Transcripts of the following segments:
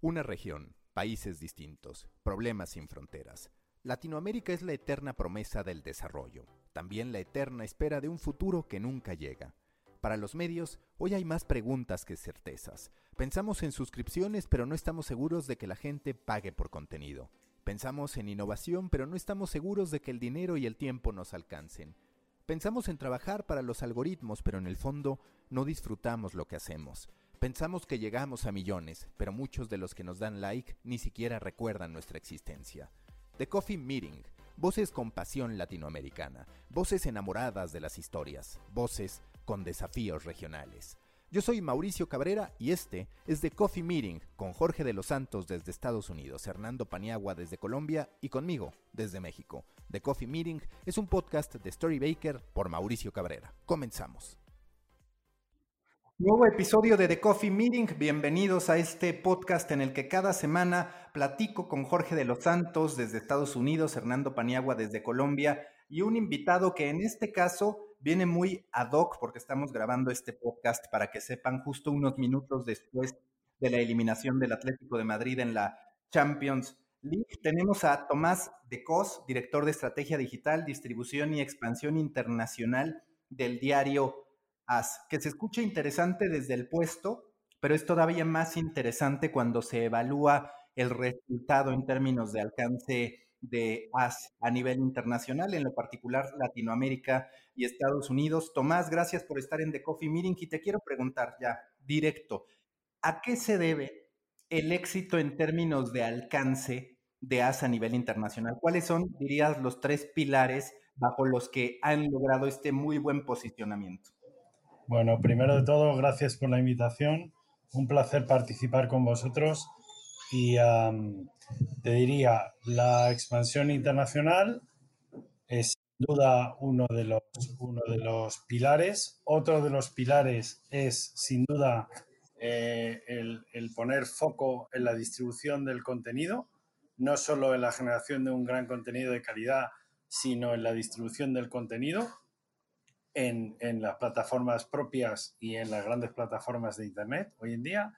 Una región, países distintos, problemas sin fronteras. Latinoamérica es la eterna promesa del desarrollo, también la eterna espera de un futuro que nunca llega. Para los medios, hoy hay más preguntas que certezas. Pensamos en suscripciones, pero no estamos seguros de que la gente pague por contenido. Pensamos en innovación, pero no estamos seguros de que el dinero y el tiempo nos alcancen. Pensamos en trabajar para los algoritmos, pero en el fondo no disfrutamos lo que hacemos. Pensamos que llegamos a millones, pero muchos de los que nos dan like ni siquiera recuerdan nuestra existencia. The Coffee Meeting, voces con pasión latinoamericana, voces enamoradas de las historias, voces con desafíos regionales. Yo soy Mauricio Cabrera y este es The Coffee Meeting con Jorge de los Santos desde Estados Unidos, Hernando Paniagua desde Colombia y conmigo desde México. The Coffee Meeting es un podcast de Story Baker por Mauricio Cabrera. Comenzamos. Nuevo episodio de The Coffee Meeting. Bienvenidos a este podcast en el que cada semana platico con Jorge de los Santos desde Estados Unidos, Hernando Paniagua desde Colombia y un invitado que en este caso viene muy ad hoc porque estamos grabando este podcast para que sepan justo unos minutos después de la eliminación del Atlético de Madrid en la Champions League. Tenemos a Tomás de Cos, director de Estrategia Digital, Distribución y Expansión Internacional del diario que se escucha interesante desde el puesto, pero es todavía más interesante cuando se evalúa el resultado en términos de alcance de AS a nivel internacional, en lo particular Latinoamérica y Estados Unidos. Tomás, gracias por estar en The Coffee Meeting y te quiero preguntar ya directo, ¿a qué se debe el éxito en términos de alcance de AS a nivel internacional? ¿Cuáles son, dirías, los tres pilares bajo los que han logrado este muy buen posicionamiento? Bueno, primero de todo, gracias por la invitación. Un placer participar con vosotros. Y te diría, la expansión internacional es sin duda uno de, los, uno de los pilares. Otro de los pilares es sin duda eh, el, el poner foco en la distribución del contenido, no solo en la generación de un gran contenido de calidad, sino en la distribución del contenido en, las plataformas propias y en las grandes plataformas de Internet hoy en día.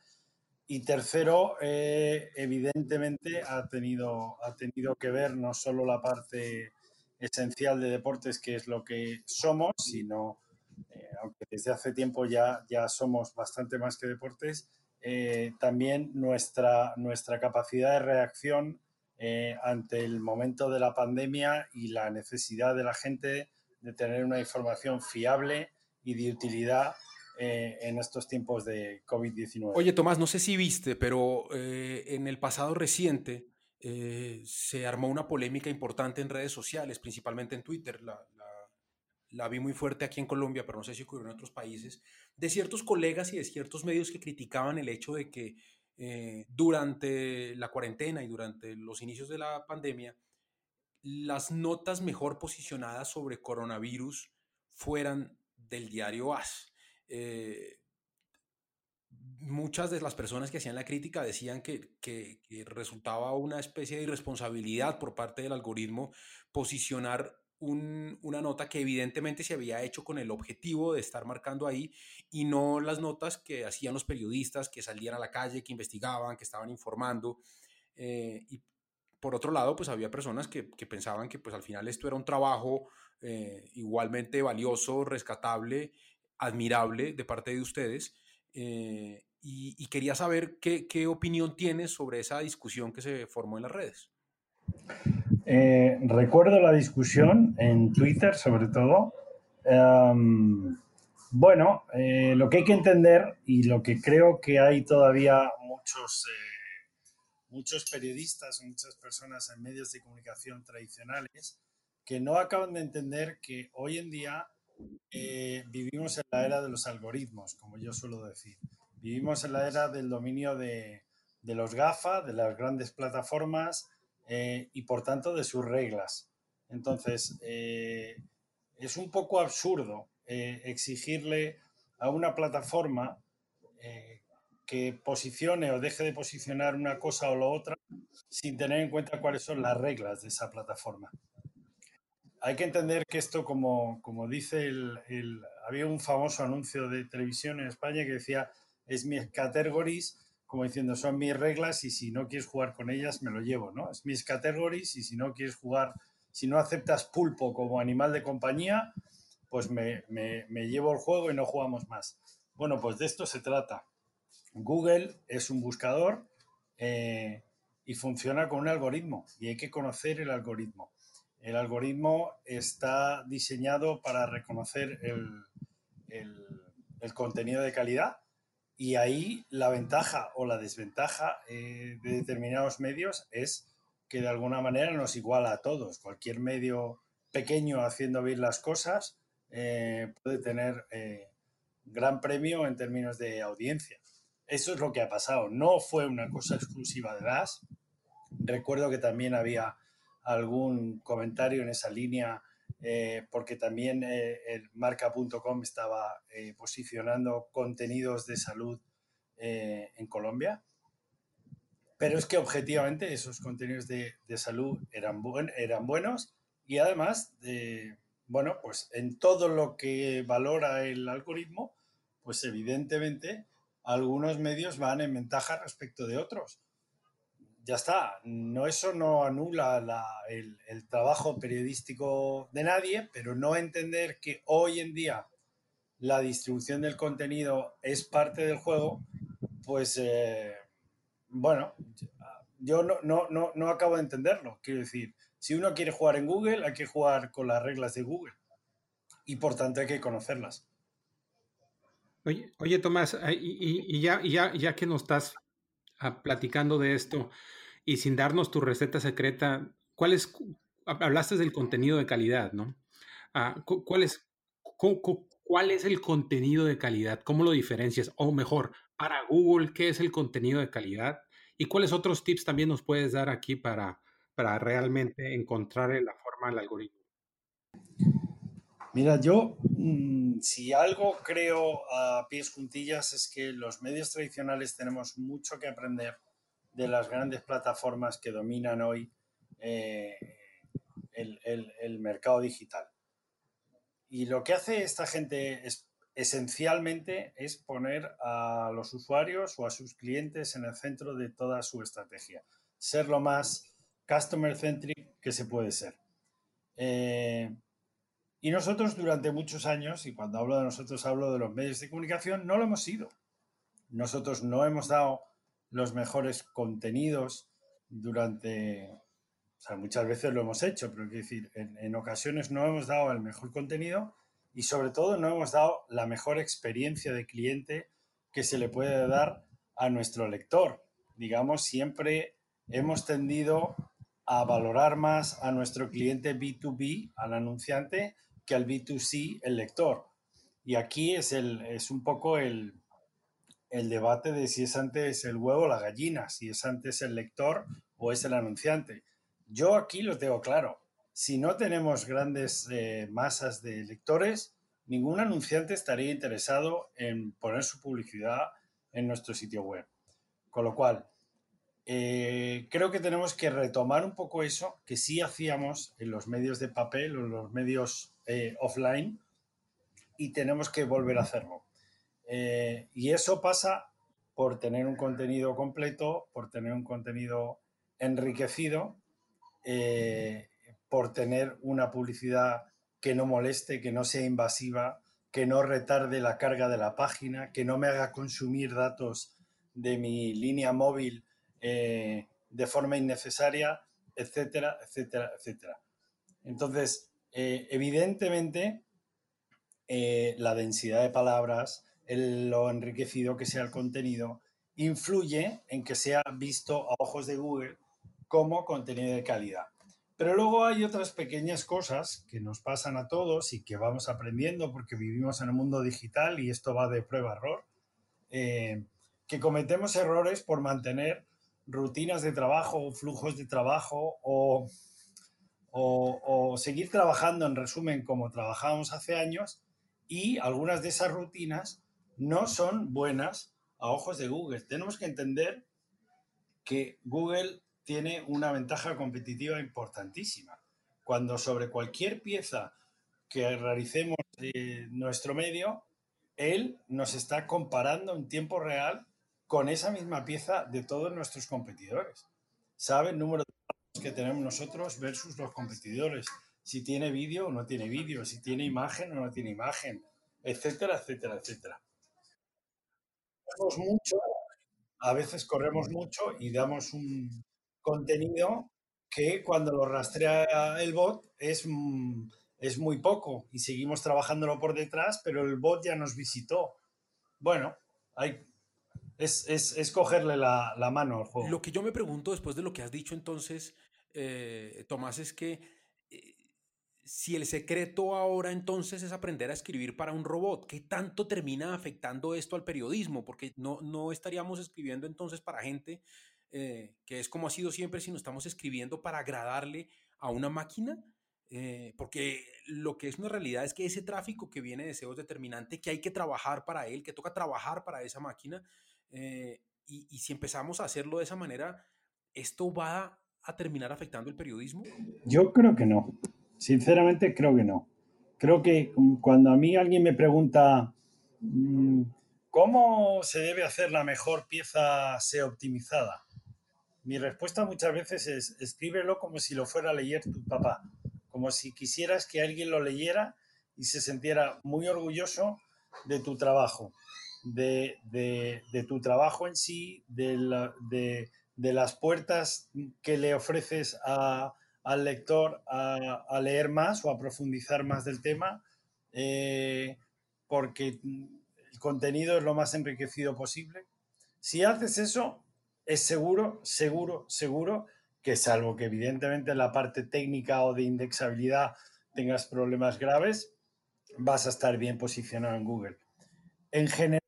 Y tercero, eh, evidentemente ha tenido, ha tenido que ver no solo la parte esencial de deportes, que es lo que somos, sino, eh, aunque desde hace tiempo ya, ya somos bastante más que deportes, eh, también nuestra, nuestra capacidad de reacción ante el momento de la pandemia y la necesidad de la gente de tener una información fiable y de utilidad eh, en estos tiempos de COVID-19. Oye, Tomás, no sé si viste, pero eh, en el pasado reciente eh, se armó una polémica importante en redes sociales, principalmente en Twitter. La, la, vi muy fuerte aquí en Colombia, pero no sé si ocurrió en otros países, de ciertos colegas y de ciertos medios que criticaban el hecho de que durante la cuarentena y durante los inicios de la pandemia, las notas mejor posicionadas sobre coronavirus fueran del diario AS. Eh, muchas de las personas que hacían la crítica decían que, resultaba una especie de irresponsabilidad por parte del algoritmo posicionar una nota que evidentemente se había hecho con el objetivo de estar marcando ahí y no las notas que hacían los periodistas que salían a la calle, que investigaban, que estaban informando. Eh, y por otro lado, pues había personas que, pensaban que pues al final esto era un trabajo eh, igualmente valioso, rescatable, admirable de parte de ustedes. Eh, y, quería saber qué, opinión tienes sobre esa discusión que se formó en las redes. Eh, recuerdo la discusión en Twitter, sobre todo. Em, bueno, lo que hay que entender y lo que creo que hay todavía muchos muchos periodistas muchas personas en medios de comunicación tradicionales que no acaban de entender que hoy en día eh, vivimos en la era de los algoritmos, como yo suelo decir. Vivimos en la era del dominio de, los GAFA, de las grandes plataformas eh, y por tanto de sus reglas. Entonces, eh, es un poco absurdo exigirle a una plataforma que posicione o deje de posicionar una cosa o lo otra sin tener en cuenta cuáles son las reglas de esa plataforma. Hay que entender que esto, como, como dice el, Había un famoso anuncio de televisión en España que decía, es mi categories como diciendo, son mis reglas y si no quieres jugar con ellas, me lo llevo, ¿no? Es mis categories y si no quieres jugar, si no aceptas pulpo como animal de compañía, pues me, llevo el juego y no jugamos más. Bueno, pues de esto se trata. Google es un buscador eh, y funciona con un algoritmo y hay que conocer el algoritmo. El algoritmo está diseñado para reconocer el, contenido de calidad y ahí la ventaja o la desventaja eh, de determinados medios es que de alguna manera nos iguala a todos. Cualquier medio pequeño haciendo bien las cosas eh, puede tener gran premio en términos de audiencia. Eso es lo que ha pasado. No fue una cosa exclusiva de DAS. Recuerdo que también había algún comentario en esa línea eh, porque también eh, el marca.com estaba eh, posicionando contenidos de salud en Colombia. Pero es que objetivamente esos contenidos de, de salud eran, eran buenos y además, bueno, pues en todo lo que valora el algoritmo, pues evidentemente algunos medios van en ventaja respecto de otros ya está. No, eso no anula el, trabajo periodístico de nadie, pero no entender que hoy en día la distribución del contenido es parte del juego, pues eh, bueno, yo no, no, no, no acabo de entenderlo. Quiero decir, si uno quiere jugar en Google, hay que jugar con las reglas de Google y por tanto hay que conocerlas. Oye, oye Tomás, y, ya, ya, ya que nos estás ah, platicando de esto, y sin darnos tu receta secreta, ¿cuál es, hablaste del contenido de calidad, ¿no? Ah, ¿cuál, es, ¿Cuál es el contenido de calidad? ¿Cómo lo diferencias? O mejor, para Google, ¿qué es el contenido de calidad? ¿Y cuáles otros tips también nos puedes dar aquí para, para realmente encontrar la forma del algoritmo? Mira, yo mm, si algo creo a pies juntillas es que los medios tradicionales tenemos mucho que aprender de las grandes plataformas que dominan hoy eh, el, mercado digital. Y lo que hace esta gente es, esencialmente es poner a los usuarios o a sus clientes en el centro de toda su estrategia. Ser lo más customer centric que se puede ser. Eh, y nosotros durante muchos años, y cuando hablo de nosotros hablo de los medios de comunicación, no lo hemos sido. Nosotros no hemos dado los mejores contenidos durante, o sea, muchas veces lo hemos hecho, pero quiero decir, en, ocasiones no hemos dado el mejor contenido y sobre todo no hemos dado la mejor experiencia de cliente que se le puede dar a nuestro lector. Digamos, siempre hemos tendido a valorar más a nuestro cliente B2B, al anunciante, que al B2C, el lector. Y aquí es, el, es un poco el, el debate de si es antes el huevo o la gallina, si es antes el lector o es el anunciante. Yo aquí lo tengo claro. Si no tenemos grandes eh, masas de lectores, ningún anunciante estaría interesado en poner su publicidad en nuestro sitio web. Con lo cual, eh, creo que tenemos que retomar un poco eso que sí hacíamos en los medios de papel o en los medios eh, offline y tenemos que volver a hacerlo. Eh, y eso pasa por tener un contenido completo, por tener un contenido enriquecido, eh, por tener una publicidad que no moleste, que no sea invasiva, que no retarde la carga de la página, que no me haga consumir datos de mi línea móvil de forma innecesaria, etcétera, etcétera, etcétera. Entonces, evidentemente, la densidad de palabras, lo enriquecido que sea el contenido, influye en que sea visto a ojos de Google como contenido de calidad. Pero luego hay otras pequeñas cosas que nos pasan a todos y que vamos aprendiendo porque vivimos en el mundo digital y esto va de prueba-error, eh, que cometemos errores por mantener rutinas de trabajo, flujos de trabajo o, o seguir trabajando en resumen como trabajábamos hace años y algunas de esas rutinas no son buenas a ojos de Google. Tenemos que entender que Google tiene una ventaja competitiva importantísima. Cuando sobre cualquier pieza que realicemos nuestro medio, él nos está comparando en tiempo real con esa misma pieza de todos nuestros competidores. Sabe el número de que tenemos nosotros versus los competidores. Si tiene vídeo o no tiene vídeo, si tiene imagen o no tiene imagen, etcétera, etcétera, etcétera. mucho, a veces corremos mucho y damos un contenido que cuando lo rastrea el bot es, mm, es muy poco y seguimos trabajándolo por detrás, pero el bot ya nos visitó. Bueno, hay, es, es, cogerle la, mano al juego. Lo que yo me pregunto después de lo que has dicho entonces, eh, Tomás, es que eh, si el secreto ahora entonces es aprender a escribir para un robot, ¿qué tanto termina afectando esto al periodismo? Porque no, no estaríamos escribiendo entonces para gente eh, que es como ha sido siempre, sino estamos escribiendo para agradarle a una máquina. porque lo que es una realidad es que ese tráfico que viene de SEO es determinante, que hay que trabajar para él, que toca trabajar para esa máquina, eh, y, si empezamos a hacerlo de esa manera, ¿esto va a terminar afectando el periodismo? Yo creo que no. Sinceramente, creo que no. Creo que cuando a mí alguien me pregunta mm, cómo se debe hacer la mejor pieza SEO optimizada, mi respuesta muchas veces es escríbelo como si lo fuera a leer tu papá, como si quisieras que alguien lo leyera y se sintiera muy orgulloso de tu trabajo de, tu trabajo en sí, de, de, las puertas que le ofreces al lector a, leer más o a profundizar más del tema, eh, porque el contenido es lo más enriquecido posible. Si haces eso, es seguro, seguro, seguro que salvo que evidentemente en la parte técnica o de indexabilidad tengas problemas graves, vas a estar bien posicionado en Google. En general,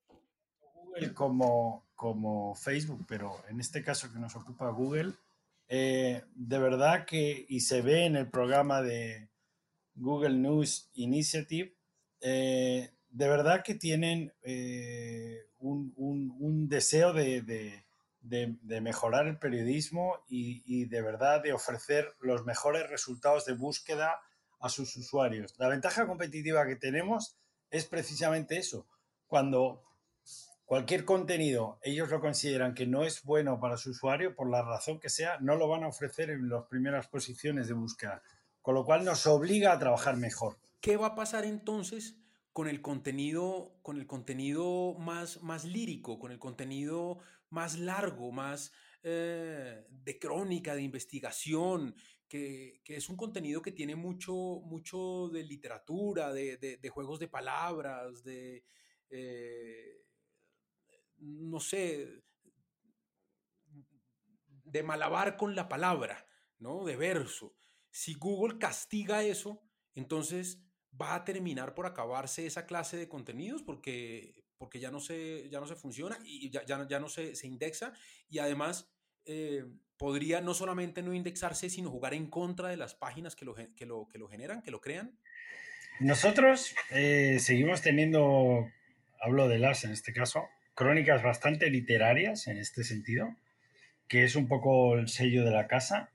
como, como Facebook, pero en este caso que nos ocupa Google, eh, de verdad que, y se ve en el programa de Google News Initiative, eh, de verdad que tienen eh, un, un, deseo de, de, mejorar el periodismo y, y, de verdad de ofrecer los mejores resultados de búsqueda a sus usuarios. La ventaja competitiva que tenemos es precisamente eso. Cuando cualquier contenido ellos lo consideran que no es bueno para su usuario, por la razón que sea, no lo van a ofrecer en las primeras posiciones de búsqueda, con lo cual nos obliga a trabajar mejor. ¿Qué va a pasar entonces con el contenido, con el contenido más, más lírico, con el contenido más largo, más eh, de crónica, de investigación, que, es un contenido que tiene mucho, mucho de literatura, de, juegos de palabras, de... Eh, no sé, de malabar con la palabra, ¿no? De verso. Si Google castiga eso, entonces va a terminar por acabarse esa clase de contenidos porque, porque ya, no se, ya no se funciona y ya, ya, no se, indexa y además eh, podría no solamente no indexarse, sino jugar en contra de las páginas que lo, que lo, que lo generan, que lo crean. Nosotros eh, seguimos teniendo, hablo de las en este caso, crónicas bastante literarias en este sentido, que es un poco el sello de la casa.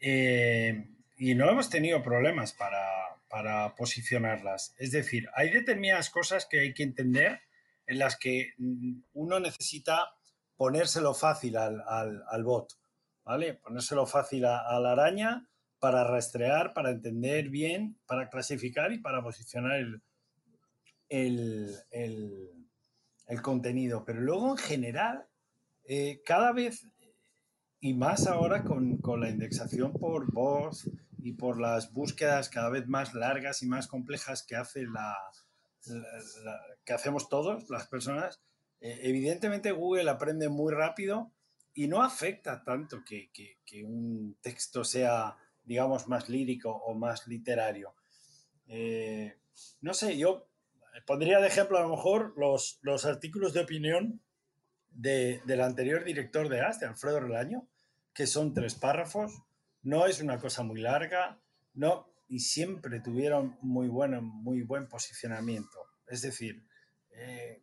Eh, y no hemos tenido problemas para, para, posicionarlas. Es decir, hay determinadas cosas que hay que entender en las que uno necesita ponérselo fácil al, al, bot, ¿vale? Ponérselo fácil a, la araña para rastrear, para entender bien, para clasificar y para posicionar el, el el contenido, pero luego en general, eh, cada vez, y más ahora con, la indexación por voz y por las búsquedas cada vez más largas y más complejas que, hace la, que hacemos todos, las personas, eh, evidentemente Google aprende muy rápido y no afecta tanto que, un texto sea, digamos, más lírico o más literario. Eh, no sé, yo pondría de ejemplo a lo mejor los, los artículos de opinión del anterior director de AS, de Alfredo Relaño, que son tres párrafos, no es una cosa muy larga, no, y siempre tuvieron muy, bueno, muy buen posicionamiento. Es decir, eh,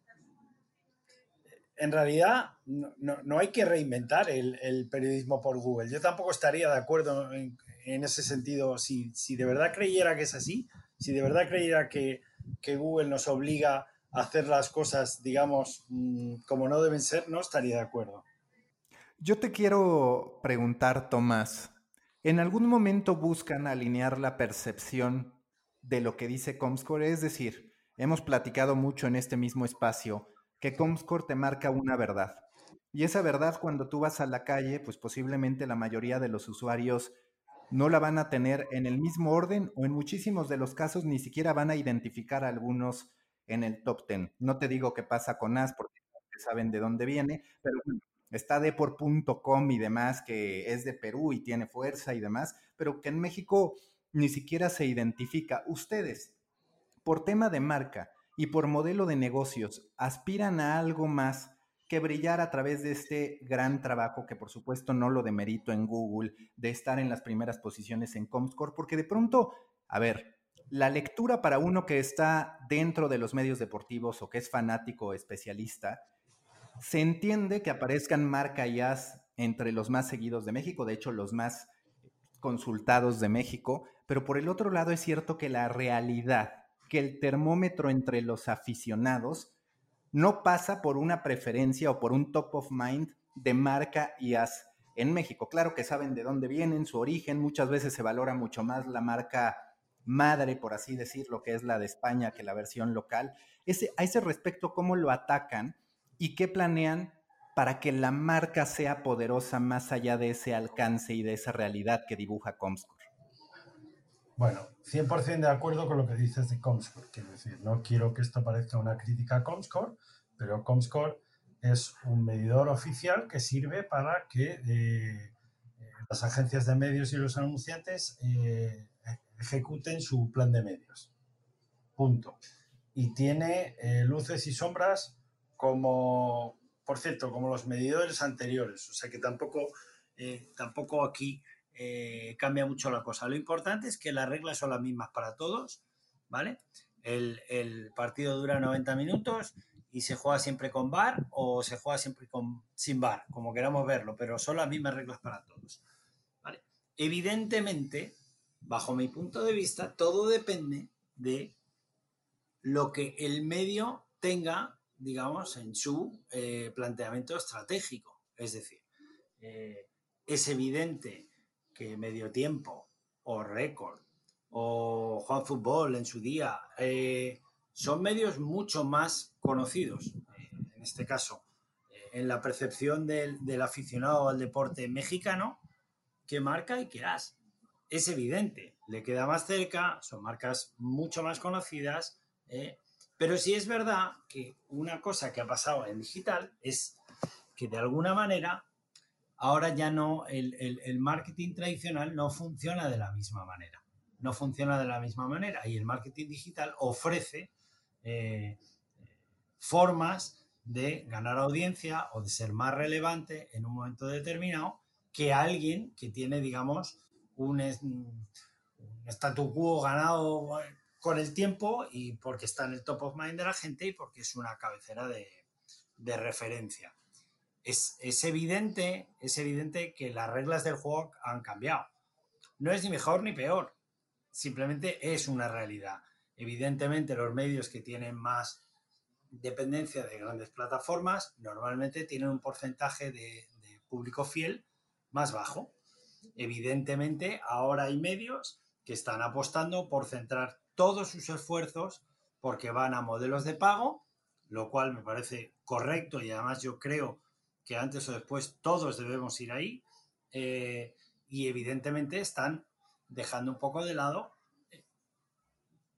en realidad no, no, hay que reinventar el, el, periodismo por Google. Yo tampoco estaría de acuerdo en, en ese sentido. Si, si de verdad creyera que es así, si de verdad creyera que, que Google nos obliga hacer las cosas, digamos, mm, como no deben ser, no estaría de acuerdo. Yo te quiero preguntar, Tomás, ¿en algún momento buscan alinear la percepción de lo que dice Comscore? Es decir, hemos platicado mucho en este mismo espacio que Comscore te marca una verdad. Y esa verdad cuando tú vas a la calle, pues posiblemente la mayoría de los usuarios no la van a tener en el mismo orden o en muchísimos de los casos ni siquiera van a identificar a algunos en el top 10. No te digo qué pasa con AS porque saben de dónde viene, pero está de por y demás, que es de Perú y tiene fuerza y demás, pero que en México ni siquiera se identifica. Ustedes, por tema de marca y por modelo de negocios, aspiran a algo más que brillar a través de este gran trabajo, que por supuesto no lo demerito en Google, de estar en las primeras posiciones en Comscore, porque de pronto, a ver, la lectura para uno que está dentro de los medios deportivos o que es fanático o especialista, se entiende que aparezcan marca y as entre los más seguidos de México, de hecho los más consultados de México, pero por el otro lado es cierto que la realidad, que el termómetro entre los aficionados no pasa por una preferencia o por un top of mind de marca y as en México. Claro que saben de dónde vienen, su origen, muchas veces se valora mucho más la marca madre, por así decirlo, que es la de España, que la versión local. Ese, a ese respecto, ¿cómo lo atacan y qué planean para que la marca sea poderosa más allá de ese alcance y de esa realidad que dibuja Comscore? Bueno, 100% de acuerdo con lo que dices de Comscore. Quiero decir, no quiero que esto parezca una crítica a Comscore, pero Comscore es un medidor oficial que sirve para que eh, las agencias de medios y los anunciantes eh, ejecuten su plan de medios. Punto. Y tiene eh, luces y sombras como, por cierto, como los medidores anteriores. O sea que tampoco, tampoco aquí eh, cambia mucho la cosa. Lo importante es que las reglas son las mismas para todos, ¿vale? El, partido dura 90 minutos y se juega siempre con bar o se juega siempre con, sin bar, como queramos verlo, pero son las mismas reglas para todos. Evidentemente, bajo mi punto de vista, todo depende de lo que el medio tenga, digamos, en su eh, planteamiento estratégico. Es decir, eh, es evidente que Medio Tiempo o Récord o Juan Fútbol en su día eh, son medios mucho más conocidos, eh, en este caso, eh, en la percepción del, aficionado al deporte mexicano, que marca y que as. Es evidente, le queda más cerca, son marcas mucho más conocidas, pero sí es verdad que una cosa que ha pasado en digital es que de alguna manera ahora ya no, el, marketing tradicional no funciona de la misma manera. No funciona de la misma manera y el marketing digital ofrece eh, formas de ganar audiencia o de ser más relevante en un momento determinado que alguien que tiene, digamos, un, statu quo ganado con el tiempo y porque está en el top of mind de la gente y porque es una cabecera de referencia es, evidente, es evidente que las reglas del juego han cambiado. No es ni mejor ni peor, simplemente es una realidad. Evidentemente los medios que tienen más dependencia de grandes plataformas normalmente tienen un porcentaje de, de público fiel más bajo. Evidentemente ahora hay medios que están apostando por centrar todos sus esfuerzos porque van a modelos de pago, lo cual me parece correcto y además yo creo que antes o después todos debemos ir ahí eh, y evidentemente están dejando un poco de lado eh,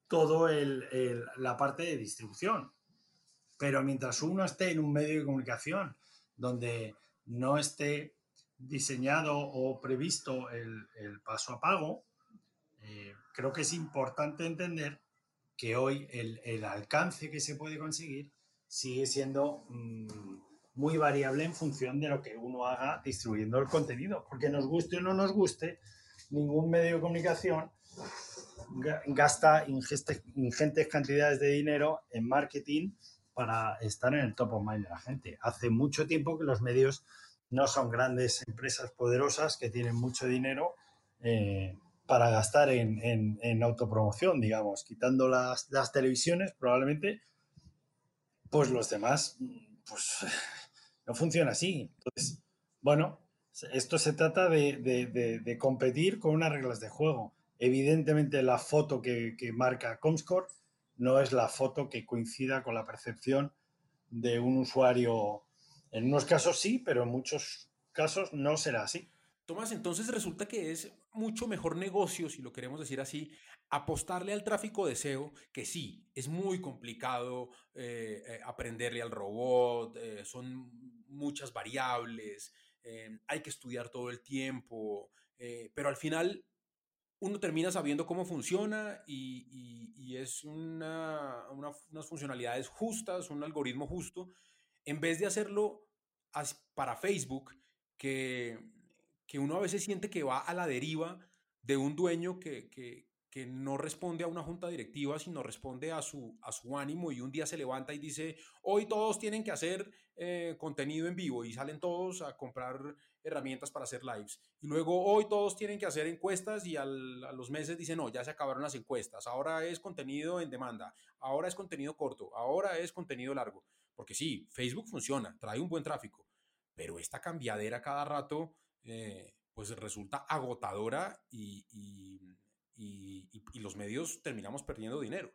todo la parte de distribución. Pero mientras uno esté en un medio de comunicación donde no esté diseñado o previsto el, paso a pago, eh, creo que es importante entender que hoy el, alcance que se puede conseguir sigue siendo mm, muy variable en función de lo que uno haga distribuyendo el contenido. Porque nos guste o no nos guste, ningún medio de comunicación gasta ingentes cantidades de dinero en marketing para estar en el top of mind de la gente. Hace mucho tiempo que los medios no son grandes empresas poderosas que tienen mucho dinero eh, para gastar en, autopromoción, digamos, quitando las, las televisiones, probablemente pues los demás, pues no funciona así. Entonces, bueno, esto se trata de, competir con unas reglas de juego. Evidentemente la foto que, que, marca Comscore no es la foto que coincida con la percepción de un usuario. En unos casos sí, pero en muchos casos no será así. Tomás, entonces resulta que es mucho mejor negocio, si lo queremos decir así, apostarle al tráfico de SEO, que sí, es muy complicado eh, eh, aprenderle al robot, eh, son muchas variables, hay que estudiar todo el tiempo, pero al final uno termina sabiendo cómo funciona y, es unas funcionalidades justas, un algoritmo justo, en vez de hacerlo para Facebook, que, que uno a veces siente que va a la deriva de un dueño que, que no responde a una junta directiva, sino responde a su, a su ánimo y un día se levanta y dice, hoy todos tienen que hacer eh, contenido en vivo y salen todos a comprar herramientas para hacer lives. Y luego hoy todos tienen que hacer encuestas y a los meses dicen, no, ya se acabaron las encuestas, ahora es contenido en demanda, ahora es contenido corto, ahora es contenido largo. Porque sí, Facebook funciona, trae un buen tráfico, pero esta cambiadera cada rato... Eh, pues resulta agotadora y y, los medios terminamos perdiendo dinero.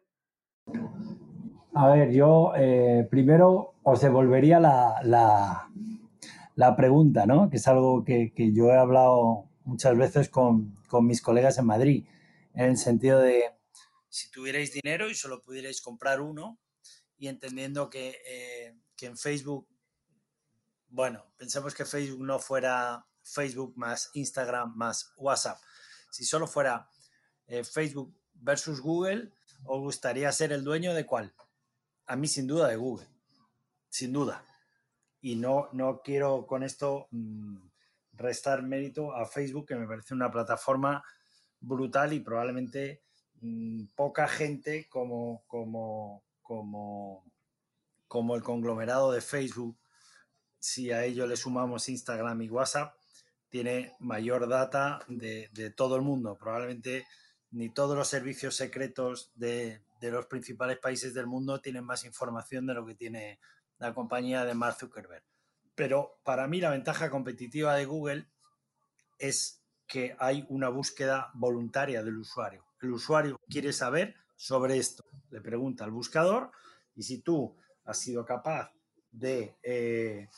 A ver, yo eh, primero os devolvería la, la, pregunta, ¿no? Que es algo que, yo he hablado muchas veces con, mis colegas en Madrid, en el sentido de si tuvierais dinero y solo pudierais comprar uno, y entendiendo que, eh, que en Facebook, bueno, pensemos que Facebook no fuera Facebook más Instagram más WhatsApp, si solo fuera eh, Facebook versus Google, ¿os gustaría ser el dueño de cuál? A mí sin duda de Google, sin duda. Y no, no quiero con esto mm, restar mérito a Facebook, que me parece una plataforma brutal y probablemente mm, poca gente como, como, como, como el conglomerado de Facebook, si a ello le sumamos Instagram y WhatsApp, tiene mayor data de, todo el mundo. Probablemente ni todos los servicios secretos de, los principales países del mundo tienen más información de lo que tiene la compañía de Mark Zuckerberg. Pero para mí la ventaja competitiva de Google es que hay una búsqueda voluntaria del usuario. El usuario quiere saber sobre esto. Le pregunta al buscador y si tú has sido capaz de, eh,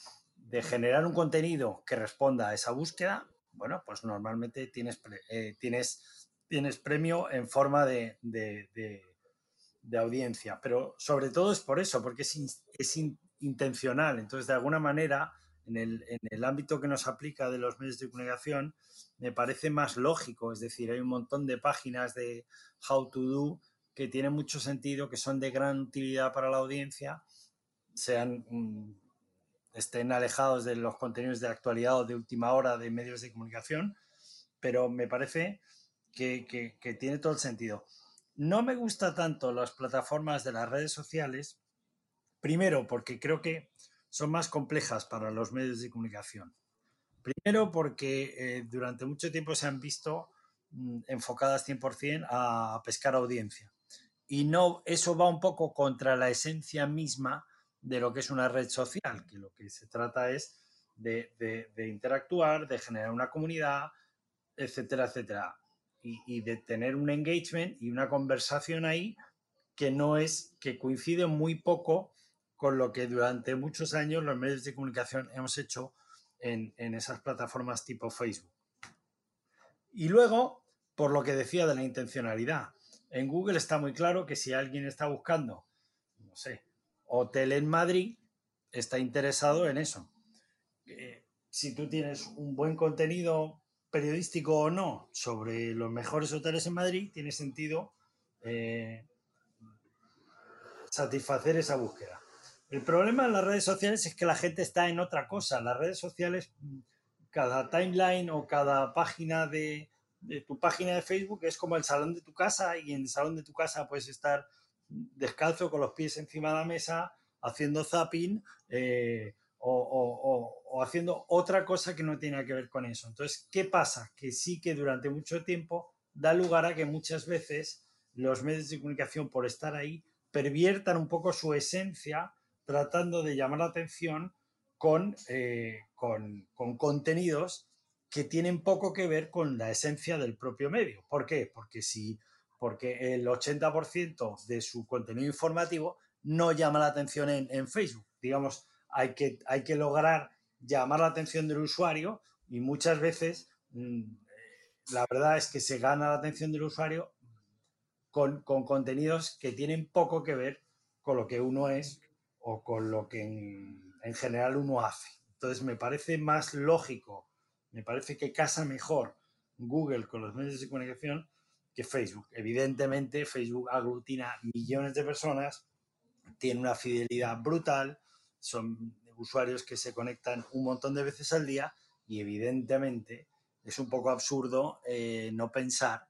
de generar un contenido que responda a esa búsqueda, bueno, pues normalmente tienes, eh, tienes tienes premio en forma de, audiencia. Pero sobre todo es por eso, porque es, es intencional. Entonces, de alguna manera, en el, ámbito que nos aplica de los medios de comunicación, me parece más lógico. Es decir, hay un montón de páginas de how to do que tienen mucho sentido, que son de gran utilidad para la audiencia, sean mm, estén alejados de los contenidos de actualidad o de última hora de medios de comunicación, pero me parece que, tiene todo el sentido. No me gusta tanto las plataformas de las redes sociales, primero porque creo que son más complejas para los medios de comunicación. Primero porque eh, durante mucho tiempo se han visto mm, enfocadas 100% a pescar audiencia. Y no, eso va un poco contra la esencia misma de lo que es una red social, que lo que se trata es de interactuar, de generar una comunidad, etcétera, etcétera y, de tener un engagement y una conversación ahí que no es, que coincide muy poco con lo que durante muchos años los medios de comunicación hemos hecho en, en esas plataformas tipo Facebook. Y luego, por lo que decía de la intencionalidad, en Google está muy claro que si alguien está buscando, no sé, hotel en Madrid, está interesado en eso. Eh, si tú tienes un buen contenido periodístico o no sobre los mejores hoteles en Madrid, tiene sentido eh, satisfacer esa búsqueda. El problema en las redes sociales es que la gente está en otra cosa. Las redes sociales, cada timeline o cada página de, tu página de Facebook es como el salón de tu casa y en el salón de tu casa puedes estar descalzo con los pies encima de la mesa haciendo zapping eh, o, haciendo otra cosa que no tiene que ver con eso. Entonces, ¿qué pasa? Que sí que durante mucho tiempo da lugar a que muchas veces los medios de comunicación, por estar ahí, perviertan un poco su esencia, tratando de llamar la atención con, eh, con, con contenidos que tienen poco que ver con la esencia del propio medio. ¿Por qué? Porque si porque el 80% de su contenido informativo no llama la atención en, Facebook. Digamos, hay que, hay que lograr llamar la atención del usuario y muchas veces mm, la verdad es que se gana la atención del usuario con, contenidos que tienen poco que ver con lo que uno es o con lo que en general uno hace. Entonces me parece más lógico, me parece que casa mejor Google con los medios de comunicación que Facebook. Evidentemente, Facebook aglutina millones de personas, tiene una fidelidad brutal, son usuarios que se conectan un montón de veces al día y evidentemente es un poco absurdo eh, no pensar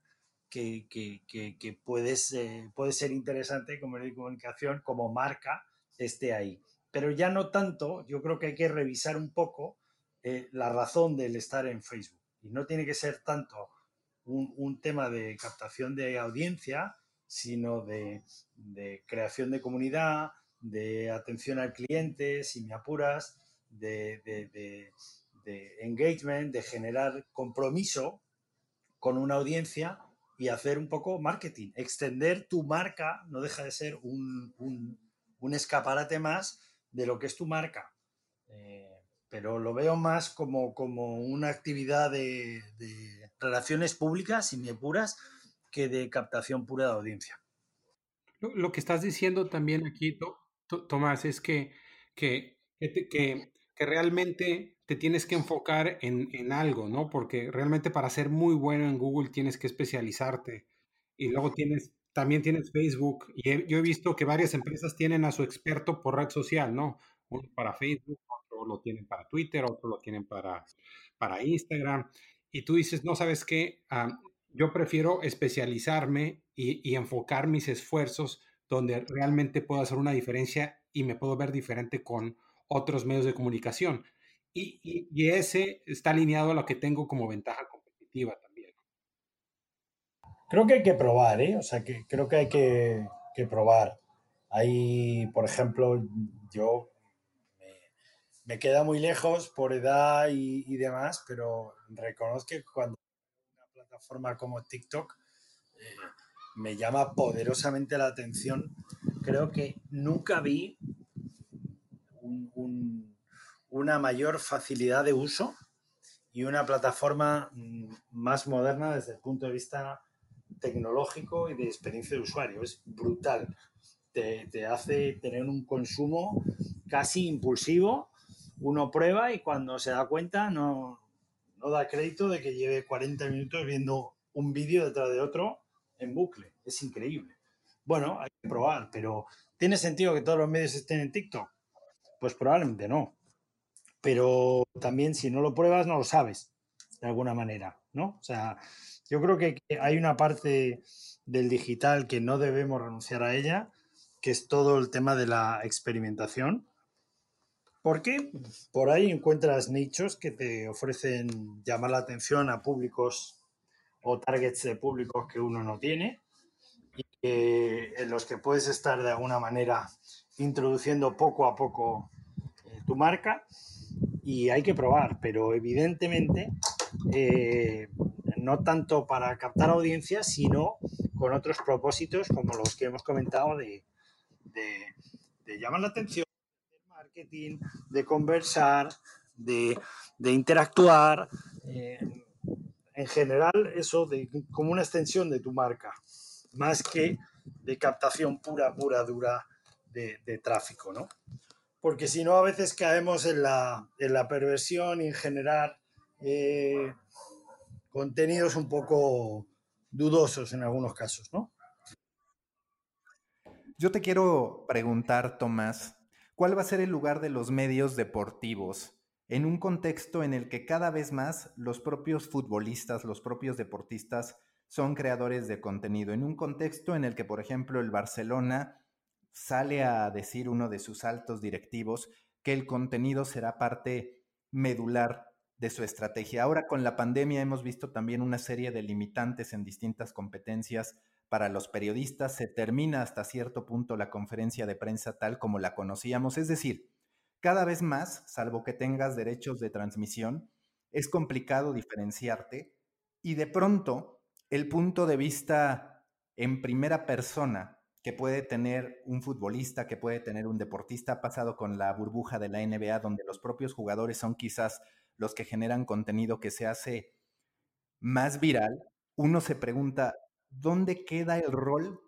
que, puedes, eh, puede ser interesante como medio de comunicación, como marca, esté ahí. Pero ya no tanto, yo creo que hay que revisar un poco eh, la razón del estar en Facebook. Y no tiene que ser tanto un, tema de captación de audiencia, sino de, creación de comunidad, de atención al cliente, si me apuras, de, engagement, de generar compromiso con una audiencia y hacer un poco marketing. Extender tu marca no deja de ser un, escaparate más de lo que es tu marca. Eh, pero lo veo más como, como una actividad de, relaciones públicas, y me puras, que de captación pura de audiencia. Lo, que estás diciendo también aquí, Tomás, es que, que, que, realmente te tienes que enfocar en, en, algo, ¿no? Porque realmente para ser muy bueno en Google tienes que especializarte. Y luego tienes, también tienes Facebook. Y yo he visto que varias empresas tienen a su experto por red social, ¿no? Uno para Facebook, lo tienen para Twitter, otro lo tienen para, para Instagram. Y tú dices, no, ¿sabes qué? yo prefiero especializarme y, enfocar mis esfuerzos donde realmente puedo hacer una diferencia y me puedo ver diferente con otros medios de comunicación. Y, y, ese está alineado a lo que tengo como ventaja competitiva también. Creo que hay que probar, ¿eh? O sea, que creo que hay que, que probar. Hay, por ejemplo, yo me queda muy lejos por edad y, demás, pero reconozco que cuando una plataforma como TikTok eh, me llama poderosamente la atención. Creo que nunca vi una mayor facilidad de uso y una plataforma mm, más moderna desde el punto de vista tecnológico y de experiencia de usuario. Es brutal. Te, te hace tener un consumo casi impulsivo uno prueba y cuando se da cuenta no, no da crédito de que lleve 40 minutos viendo un vídeo detrás de otro en bucle. Es increíble. Bueno, hay que probar, pero ¿tiene sentido que todos los medios estén en TikTok? Pues probablemente no. Pero también si no lo pruebas, no lo sabes, de alguna manera, ¿no? O sea, yo creo que hay una parte del digital que no debemos renunciar a ella, que es todo el tema de la experimentación porque por ahí encuentras nichos que te ofrecen llamar la atención a públicos o targets de públicos que uno no tiene y en los que puedes estar de alguna manera introduciendo poco a poco eh, tu marca y hay que probar, pero evidentemente eh, no tanto para captar audiencias, sino con otros propósitos como los que hemos comentado de llamar la atención de conversar, de, interactuar. Eh, en general, eso de, como una extensión de tu marca, más que de captación pura, pura, dura de, tráfico, ¿no? Porque si no, a veces caemos en la, perversión y en generar eh, contenidos un poco dudosos en algunos casos, ¿no? Yo te quiero preguntar, Tomás, ¿Cuál va a ser el lugar de los medios deportivos en un contexto en el que cada vez más los propios futbolistas, los propios deportistas son creadores de contenido? En un contexto en el que, por ejemplo, el Barcelona sale a decir uno de sus altos directivos que el contenido será parte medular de su estrategia. Ahora con la pandemia hemos visto también una serie de limitantes en distintas competencias para los periodistas, se termina hasta cierto punto la conferencia de prensa tal como la conocíamos. Es decir, cada vez más, salvo que tengas derechos de transmisión, es complicado diferenciarte y de pronto el punto de vista en primera persona que puede tener un futbolista, que puede tener un deportista, ha pasado con la burbuja de la NBA, donde los propios jugadores son quizás los que generan contenido que se hace más viral, uno se pregunta, ¿dónde queda el rol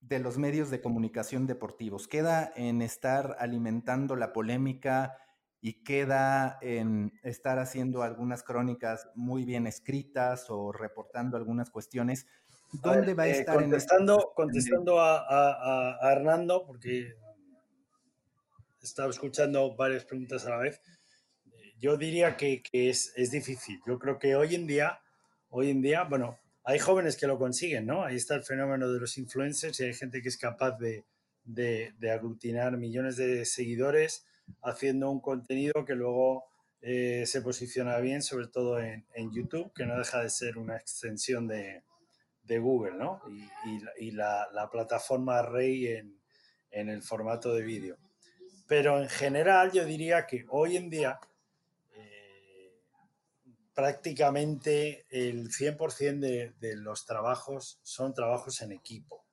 de los medios de comunicación deportivos? ¿Queda en estar alimentando la polémica y queda en estar haciendo algunas crónicas muy bien escritas o reportando algunas cuestiones? ¿Dónde va a eh, estar? contestando en contestando a, Hernando, porque estaba escuchando varias preguntas a la vez, yo diría que, es, es difícil. Yo creo que hoy en día, hoy en día, bueno, hay jóvenes que lo consiguen, ¿no? Ahí está el fenómeno de los influencers y hay gente que es capaz de, aglutinar millones de seguidores haciendo un contenido que luego eh, se posiciona bien, sobre todo en, YouTube, que no deja de ser una extensión de, Google, ¿no? Y, la, plataforma rey en, en el formato de vídeo. Pero en general yo diría que hoy en día prácticamente el 100% de, de, los trabajos son trabajos en equipo.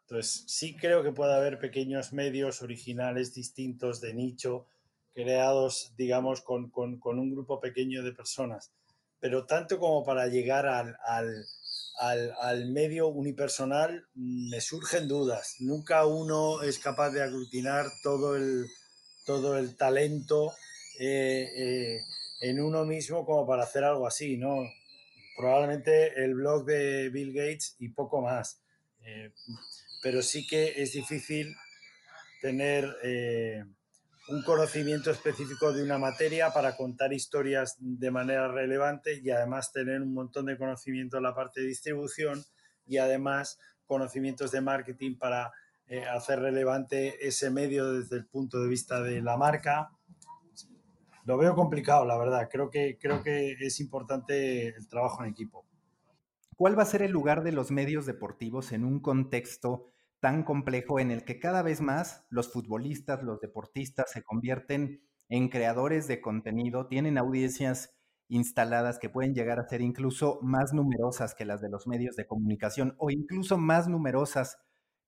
Entonces, sí creo que puede haber pequeños medios originales distintos de nicho, creados, digamos, con, con, un grupo pequeño de personas, pero tanto como para llegar al, al, al, medio unipersonal, me surgen dudas. Nunca uno es capaz de aglutinar todo el, todo el talento. Eh, eh, en uno mismo como para hacer algo así, ¿no? Probablemente el blog de Bill Gates y poco más. Eh, pero sí que es difícil tener eh, un conocimiento específico de una materia para contar historias de manera relevante y además tener un montón de conocimiento en la parte de distribución y además conocimientos de marketing para eh, hacer relevante ese medio desde el punto de vista de la marca lo veo complicado, la verdad. Creo que, creo que es importante el trabajo en equipo. ¿Cuál va a ser el lugar de los medios deportivos en un contexto tan complejo en el que cada vez más los futbolistas, los deportistas se convierten en creadores de contenido, tienen audiencias instaladas que pueden llegar a ser incluso más numerosas que las de los medios de comunicación o incluso más numerosas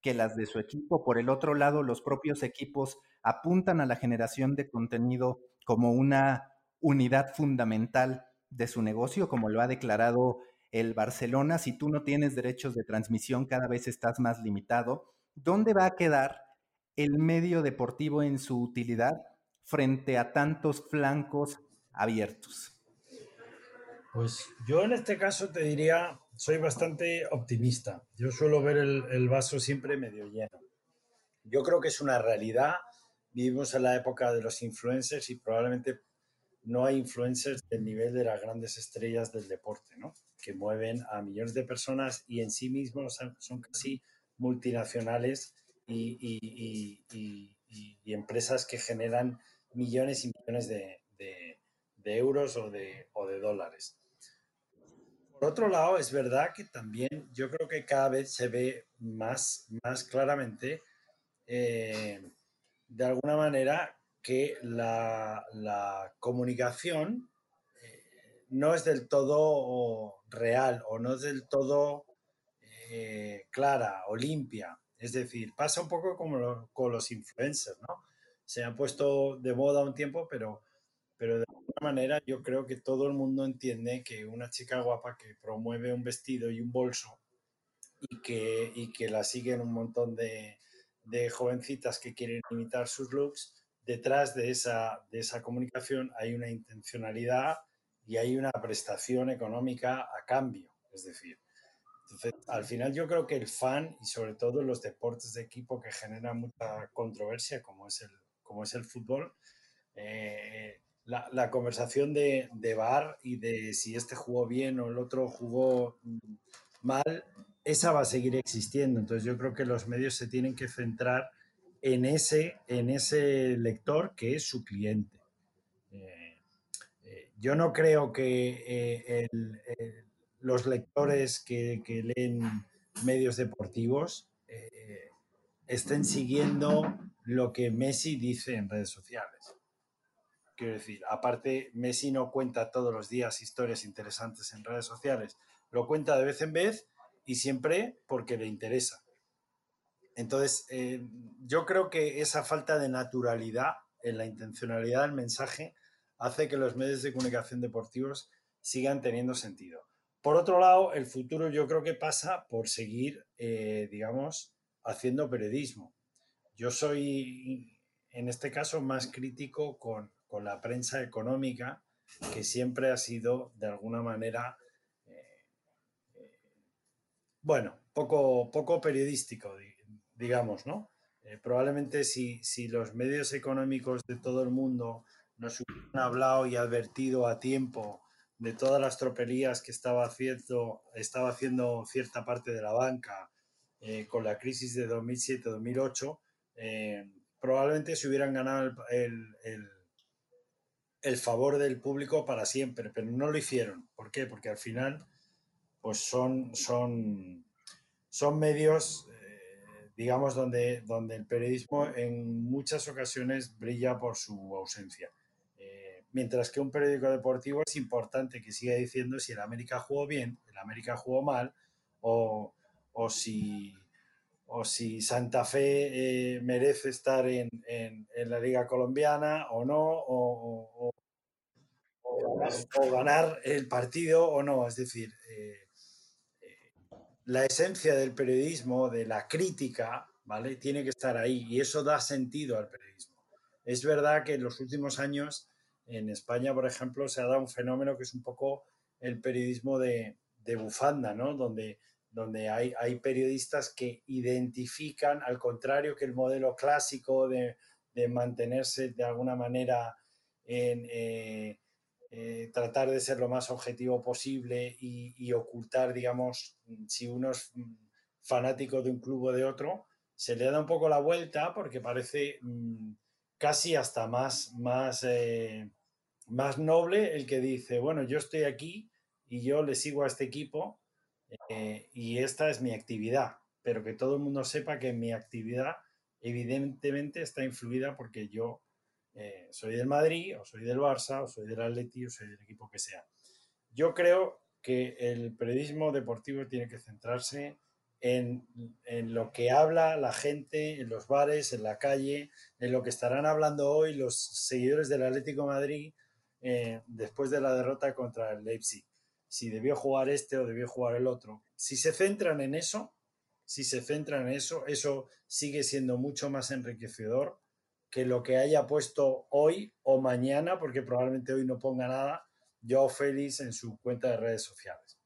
que las de su equipo. Por el otro lado, los propios equipos apuntan a la generación de contenido como una unidad fundamental de su negocio, como lo ha declarado el Barcelona. Si tú no tienes derechos de transmisión, cada vez estás más limitado. ¿Dónde va a quedar el medio deportivo en su utilidad frente a tantos flancos abiertos? Pues yo en este caso te diría, soy bastante optimista. Yo suelo ver el, vaso siempre medio lleno. Yo creo que es una realidad vivimos en la época de los influencers y probablemente no hay influencers del nivel de las grandes estrellas del deporte, ¿no? Que mueven a millones de personas y en sí mismos son, casi multinacionales y, empresas que generan millones y millones de, euros o de, dólares. Por otro lado, es verdad que también yo creo que cada vez se ve más, más claramente eh, de alguna manera que la, comunicación eh, no es del todo real o no es del todo eh, clara o limpia. Es decir, pasa un poco como con los influencers, ¿no? Se han puesto de moda un tiempo, pero, pero de alguna manera yo creo que todo el mundo entiende que una chica guapa que promueve un vestido y un bolso y que, y que la siguen un montón de, de jovencitas que quieren imitar sus looks, detrás de esa, de esa comunicación hay una intencionalidad y hay una prestación económica a cambio. Es decir, al final yo creo que el fan y sobre todo los deportes de equipo que generan mucha controversia, como es el, como es el fútbol, eh, la, conversación de, de bar y de si este jugó bien o el otro jugó mm, mal esa va a seguir existiendo. Entonces yo creo que los medios se tienen que centrar en ese, en ese lector que es su cliente. Eh, eh, yo no creo que eh, los lectores que, leen medios deportivos estén siguiendo lo que Messi dice en redes sociales. Quiero decir, aparte, Messi no cuenta todos los días historias interesantes en redes sociales, lo cuenta de vez en vez y siempre porque le interesa. Entonces, eh, yo creo que esa falta de naturalidad en la intencionalidad del mensaje hace que los medios de comunicación deportivos sigan teniendo sentido. Por otro lado, el futuro yo creo que pasa por seguir, eh, digamos, haciendo periodismo. Yo soy, en este caso, más crítico con, la prensa económica, que siempre ha sido, de alguna manera, bueno, poco, poco periodístico, digamos, ¿no? probablemente si, si, los medios económicos de todo el mundo nos hubieran hablado y advertido a tiempo de todas las tropelías que estaba haciendo, estaba haciendo cierta parte de la banca eh, con la crisis de 2007-2008, eh, probablemente se hubieran ganado el, el, favor del público para siempre, pero no lo hicieron. ¿Por qué? Porque al final pues son, son, son medios, eh, digamos, donde, donde el periodismo en muchas ocasiones brilla por su ausencia mientras que un periódico deportivo es importante que siga diciendo si el América jugó bien, el América jugó mal, o, si, o si Santa Fe eh, merece estar en, la Liga Colombiana o no, o, ganar el partido o no. Es decir, eh, eh, la esencia del periodismo, de la crítica, ¿vale? Tiene que estar ahí y eso da sentido al periodismo. Es verdad que en los últimos años en España, por ejemplo, se ha dado un fenómeno que es un poco el periodismo de, bufanda, ¿no? Donde, donde hay, hay, periodistas que identifican, al contrario que el modelo clásico de, mantenerse de alguna manera en eh, eh, tratar de ser lo más objetivo posible y, ocultar, digamos, si uno es fanático de un club o de otro, se le da un poco la vuelta porque parece mm, casi hasta más, más, eh, más noble el que dice, bueno, yo estoy aquí y yo le sigo a este equipo eh, y esta es mi actividad, pero que todo el mundo sepa que mi actividad evidentemente está influida porque yo eh, soy del Madrid o soy del Barça o soy del Atleti o soy del equipo que sea. Yo creo que el periodismo deportivo tiene que centrarse en, lo que habla la gente en los bares, en la calle, en lo que estarán hablando hoy los seguidores del Atlético Madrid eh, después de la derrota contra el Leipzig. Si debió jugar este o debió jugar el otro. Si se centran en eso, si se centran en eso, eso sigue siendo mucho más enriquecedor que lo que haya puesto hoy o mañana, porque probablemente hoy no ponga nada, Joe Félix en su cuenta de redes sociales.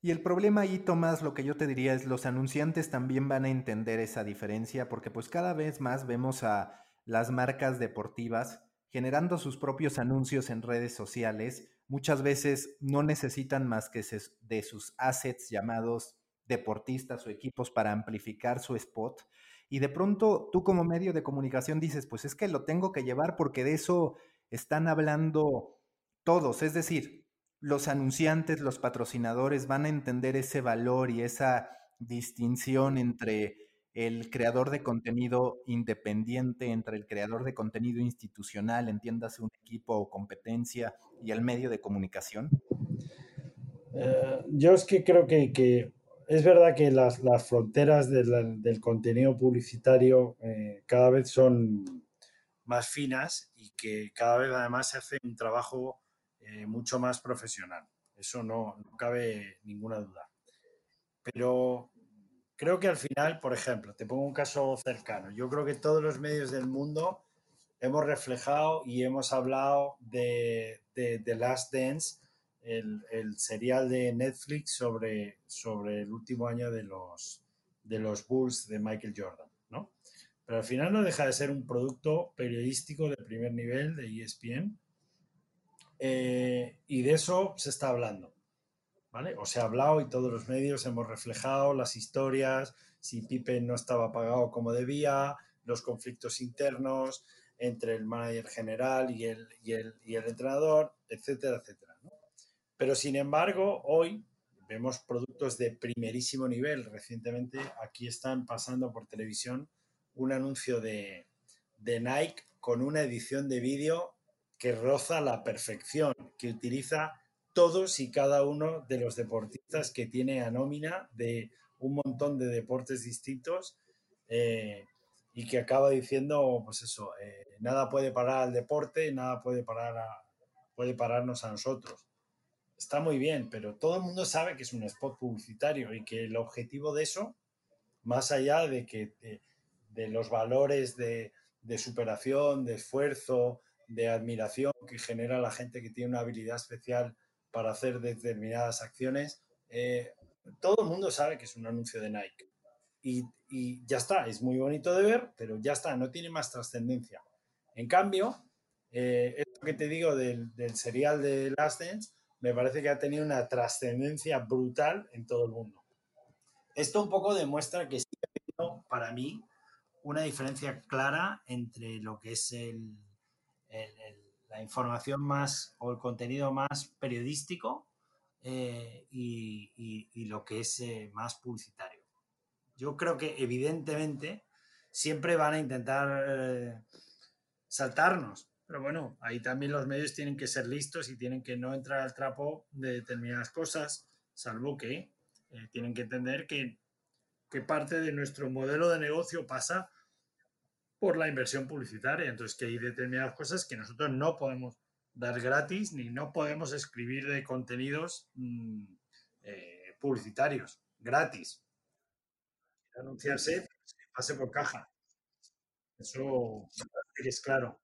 Y el problema ahí, Tomás, lo que yo te diría es los anunciantes también van a entender esa diferencia porque pues cada vez más vemos a las marcas deportivas generando sus propios anuncios en redes sociales. Muchas veces no necesitan más que de sus assets llamados deportistas o equipos para amplificar su spot. Y de pronto tú como medio de comunicación dices, pues es que lo tengo que llevar porque de eso están hablando todos. Es decir, los anunciantes, los patrocinadores van a entender ese valor y esa distinción entre el creador de contenido independiente, entre el creador de contenido institucional, entiéndase un equipo o competencia, y el medio de comunicación? Eh, yo es que creo que, es verdad que las, fronteras del contenido publicitario eh, cada vez son más finas y que cada vez además se hace un trabajo eh, mucho más profesional. Eso no, cabe ninguna duda. Pero creo que al final, por ejemplo, te pongo un caso cercano. Yo creo que todos los medios del mundo hemos reflejado y hemos hablado de, The Last Dance, el, serial de Netflix sobre, sobre el último año de los, de los Bulls de Michael Jordan, ¿no? Pero al final no deja de ser un producto periodístico de primer nivel de ESPN eh, y de eso se está hablando. ¿Vale? O se ha hablado y todos los medios hemos reflejado las historias, si Pipe no estaba pagado como debía, los conflictos internos entre el manager general y el, y el, y el entrenador, etcétera, etcétera. Pero sin embargo, hoy vemos productos de primerísimo nivel. Recientemente aquí están pasando por televisión un anuncio de, Nike con una edición de vídeo que roza la perfección, que utiliza todos y cada uno de los deportistas que tiene a nómina de un montón de deportes distintos eh, y que acaba diciendo, pues eso, eh, nada puede parar al deporte, nada puede, parar puede pararnos a nosotros. Está muy bien, pero todo el mundo sabe que es un spot publicitario y que el objetivo de eso, más allá de que de, los valores de, de superación, de esfuerzo, de admiración que genera la gente que tiene una habilidad especial para hacer determinadas acciones. Eh, todo el mundo sabe que es un anuncio de Nike. Y, ya está, es muy bonito de ver, pero ya está, no tiene más trascendencia. En cambio, eh, esto que te digo del, del, serial de Last Dance, me parece que ha tenido una trascendencia brutal en todo el mundo. Esto un poco demuestra que sí ha para mí, una diferencia clara entre lo que es el, la información más o el contenido más periodístico eh, y, lo que es eh, más publicitario. Yo creo que evidentemente siempre van a intentar eh, saltarnos, pero bueno, ahí también los medios tienen que ser listos y tienen que no entrar al trapo de determinadas cosas, salvo que tienen que entender que, que parte de nuestro modelo de negocio pasa por la inversión publicitaria. Entonces, que hay determinadas cosas que nosotros no podemos dar gratis ni no podemos escribir de contenidos mm, eh, publicitarios gratis. Anunciarse, pase por caja. Eso es claro.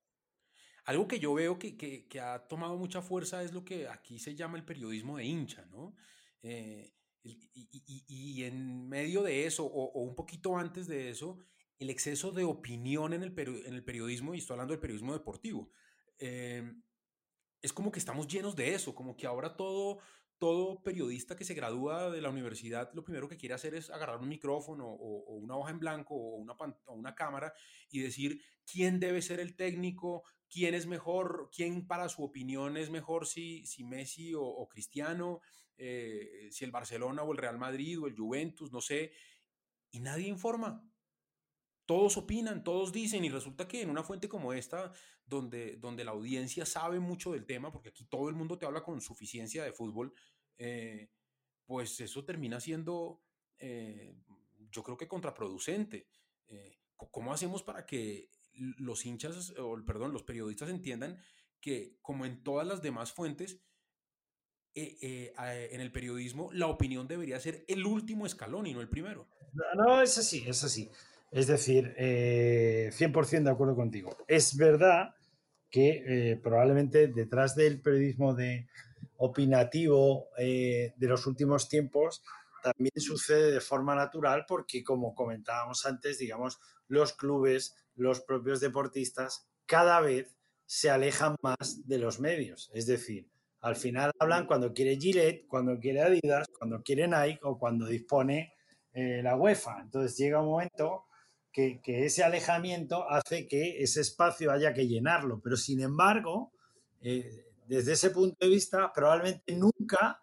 Algo que yo veo que, ha tomado mucha fuerza es lo que aquí se llama el periodismo de hincha, ¿no? Eh, y, en medio de eso, o, un poquito antes de eso, el exceso de opinión en el, en el periodismo, y estoy hablando del periodismo deportivo, eh, es como que estamos llenos de eso, como que ahora todo, todo periodista que se gradúa de la universidad lo primero que quiere hacer es agarrar un micrófono o, una hoja en blanco o una, o una cámara y decir quién debe ser el técnico, quién es mejor, quién para su opinión es mejor si, si Messi o, Cristiano, eh, si el Barcelona o el Real Madrid o el Juventus, no sé, y nadie informa todos opinan, todos dicen, y resulta que en una fuente como esta, donde, donde la audiencia sabe mucho del tema, porque aquí todo el mundo te habla con suficiencia de fútbol, eh, pues eso termina siendo, eh, yo creo que contraproducente. ¿Cómo hacemos para que los hinchas, o perdón, los periodistas entiendan que, como en todas las demás fuentes, en el periodismo la opinión debería ser el último escalón y no el primero? No, es así, es así. Es decir, 100% eh, de acuerdo contigo. Es verdad que eh, probablemente detrás del periodismo de opinativo eh, de los últimos tiempos también sucede de forma natural porque, como comentábamos antes, digamos, los clubes, los propios deportistas, cada vez se alejan más de los medios. Es decir, al final hablan cuando quiere Gillette, cuando quiere Adidas, cuando quiere Nike o cuando dispone la UEFA. Entonces llega un momento que, ese alejamiento hace que ese espacio haya que llenarlo. Pero sin embargo, eh, desde ese punto de vista, probablemente nunca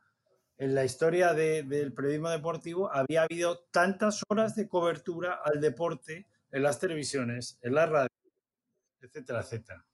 en la historia del periodismo deportivo había habido tantas horas de cobertura al deporte en las televisiones, en la radio, etcétera, etcétera.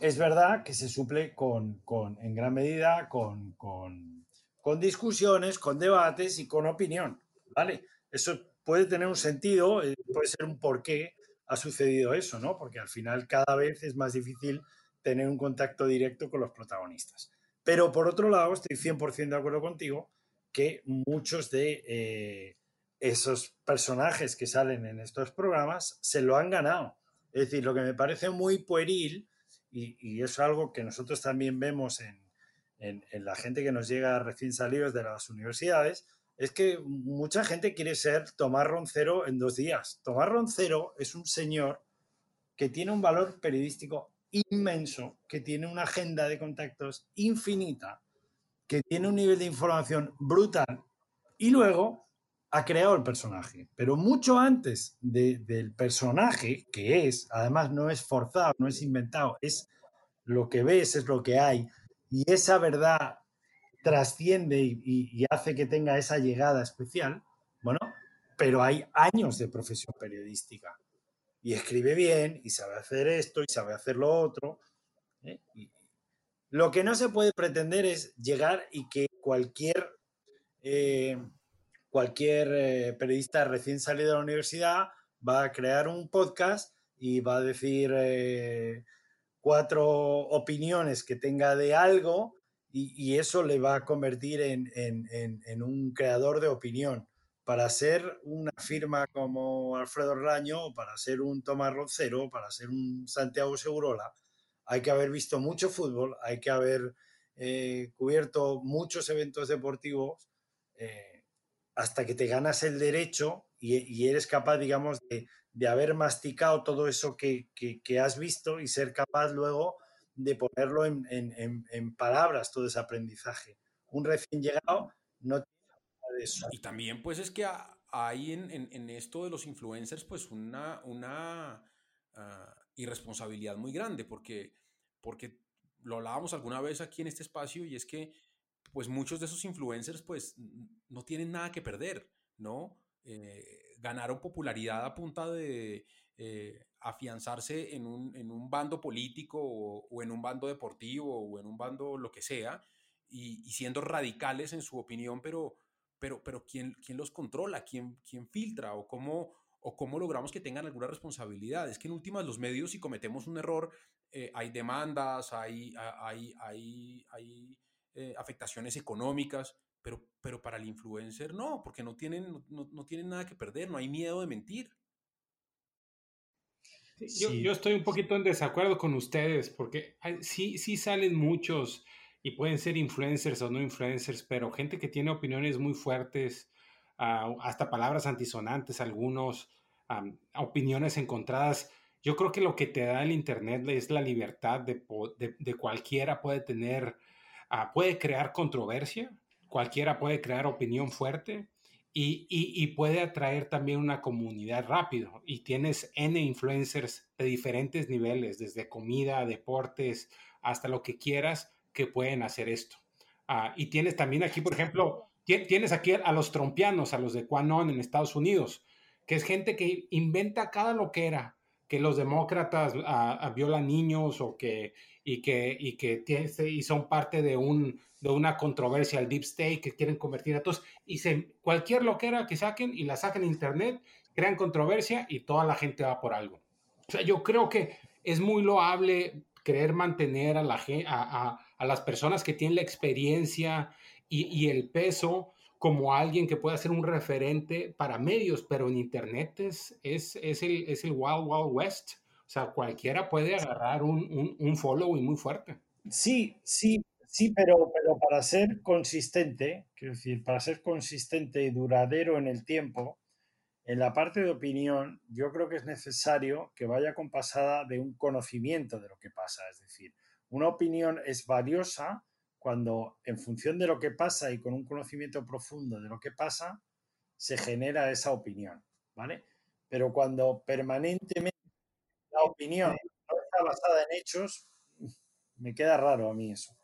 Es verdad que se suple con, en gran medida con, con, con discusiones, con debates y con opinión, ¿vale? Eso puede tener un sentido, eh, puede ser un por qué ha sucedido eso, ¿no? Porque al final cada vez es más difícil tener un contacto directo con los protagonistas. Pero por otro lado, estoy 100% de acuerdo contigo que muchos de eh, esos personajes que salen en estos programas se lo han ganado. Es decir, lo que me parece muy pueril, y, es algo que nosotros también vemos en, en la gente que nos llega recién salidos de las universidades, es que mucha gente quiere ser Tomás Roncero en dos días. Tomás Roncero es un señor que tiene un valor periodístico inmenso, que tiene una agenda de contactos infinita, que tiene un nivel de información brutal y luego ha creado el personaje. Pero mucho antes del personaje, que es, además no es forzado, no es inventado, es lo que ves, es lo que hay. Y esa verdad trasciende y, hace que tenga esa llegada especial, bueno, pero hay años de profesión periodística y escribe bien y sabe hacer esto y sabe hacer lo otro. ¿eh? lo que no se puede pretender es llegar y que cualquier, eh, cualquier eh, periodista recién salido de la universidad va a crear un podcast y va a decir cuatro opiniones que tenga de algo y, eso le va a convertir en, un creador de opinión. Para ser una firma como Alfredo Raño, para ser un Tomás Rocero, para ser un Santiago Segurola, hay que haber visto mucho fútbol, hay que haber eh, cubierto muchos eventos deportivos eh, hasta que te ganas el derecho y, eres capaz, digamos, de, haber masticado todo eso que, has visto y ser capaz luego de ponerlo en, palabras todo ese aprendizaje. Un recién llegado no eso. Y también pues es que hay en, esto de los influencers pues una, una ah, irresponsabilidad muy grande porque, porque lo hablábamos alguna vez aquí en este espacio y es que pues muchos de esos influencers pues no tienen nada que perder, ¿no? Eh, ganaron popularidad a punta de eh, afianzarse en un, bando político o, en un bando deportivo o en un bando lo que sea, y, siendo radicales en su opinión, pero, pero, pero ¿quién, quién los controla? ¿Quién, quién filtra? ¿O cómo, ¿O cómo logramos que tengan alguna responsabilidad? Es que en últimas los medios, si cometemos un error, eh, hay demandas, hay, hay, hay, hay eh, afectaciones económicas, pero, pero para el influencer no, porque no tienen, no, no tienen nada que perder, no hay miedo de mentir. Yo, estoy un poquito en desacuerdo con ustedes porque sí, sí salen muchos y pueden ser influencers o no influencers, pero gente que tiene opiniones muy fuertes, ah, hasta palabras antisonantes, algunos, opiniones encontradas. Yo creo que lo que te da el Internet es la libertad de, de, cualquiera puede tener, ah, puede crear controversia, cualquiera puede crear opinión fuerte y, puede atraer también una comunidad rápido. Y tienes N influencers de diferentes niveles, desde comida, deportes, hasta lo que quieras, que pueden hacer esto. Ah, y tienes también aquí, por ejemplo, tienes aquí a los trompianos, a los de Quanon en Estados Unidos, que es gente que inventa cada lo que los demócratas ah, ah, violan niños o que, y que, y que y son parte de un, de una controversia, el deep state, que quieren convertir a todos, y se, cualquier loquera que saquen y la saquen en internet, crean controversia y toda la gente va por algo. O sea, yo creo que es muy loable querer mantener a, la, a, a, las personas que tienen la experiencia y, y, el peso como alguien que pueda ser un referente para medios, pero en Internet es, es, es, el, es el Wild Wild West. O sea, cualquiera puede agarrar un, un, un following muy fuerte. Sí, sí, Sí, pero, pero para ser consistente, quiero decir, para ser consistente y duradero en el tiempo, en la parte de opinión, yo creo que es necesario que vaya compasada de un conocimiento de lo que pasa. Es decir, una opinión es valiosa cuando, en función de lo que pasa y con un conocimiento profundo de lo que pasa, se genera esa opinión, ¿vale? Pero cuando permanentemente la opinión no está basada en hechos, me queda raro a mí eso.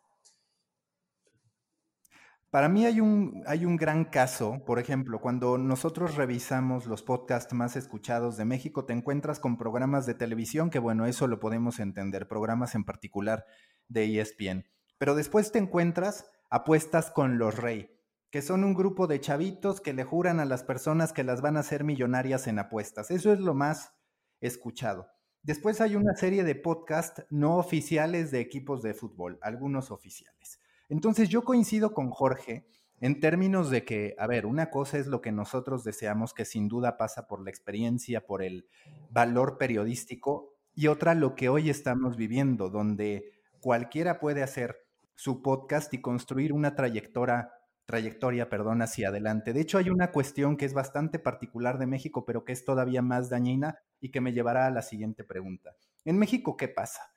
Para mí hay un, hay un gran caso, por ejemplo, cuando nosotros revisamos los podcasts más escuchados de México, te encuentras con programas de televisión, que bueno, eso lo podemos entender, programas en particular de ESPN. Pero después te encuentras apuestas con los Rey, que son un grupo de chavitos que le juran a las personas que las van a hacer millonarias en apuestas. Eso es lo más escuchado. Después hay una serie de podcasts no oficiales de equipos de fútbol, algunos oficiales. Entonces yo coincido con Jorge en términos de que, a ver, una cosa es lo que nosotros deseamos, que sin duda pasa por la experiencia, por el valor periodístico, y otra lo que hoy estamos viviendo, donde cualquiera puede hacer su podcast y construir una trayectoria, trayectoria, perdón, hacia adelante. De hecho, hay una cuestión que es bastante particular de México, pero que es todavía más dañina y que me llevará a la siguiente pregunta. En México, ¿qué pasa?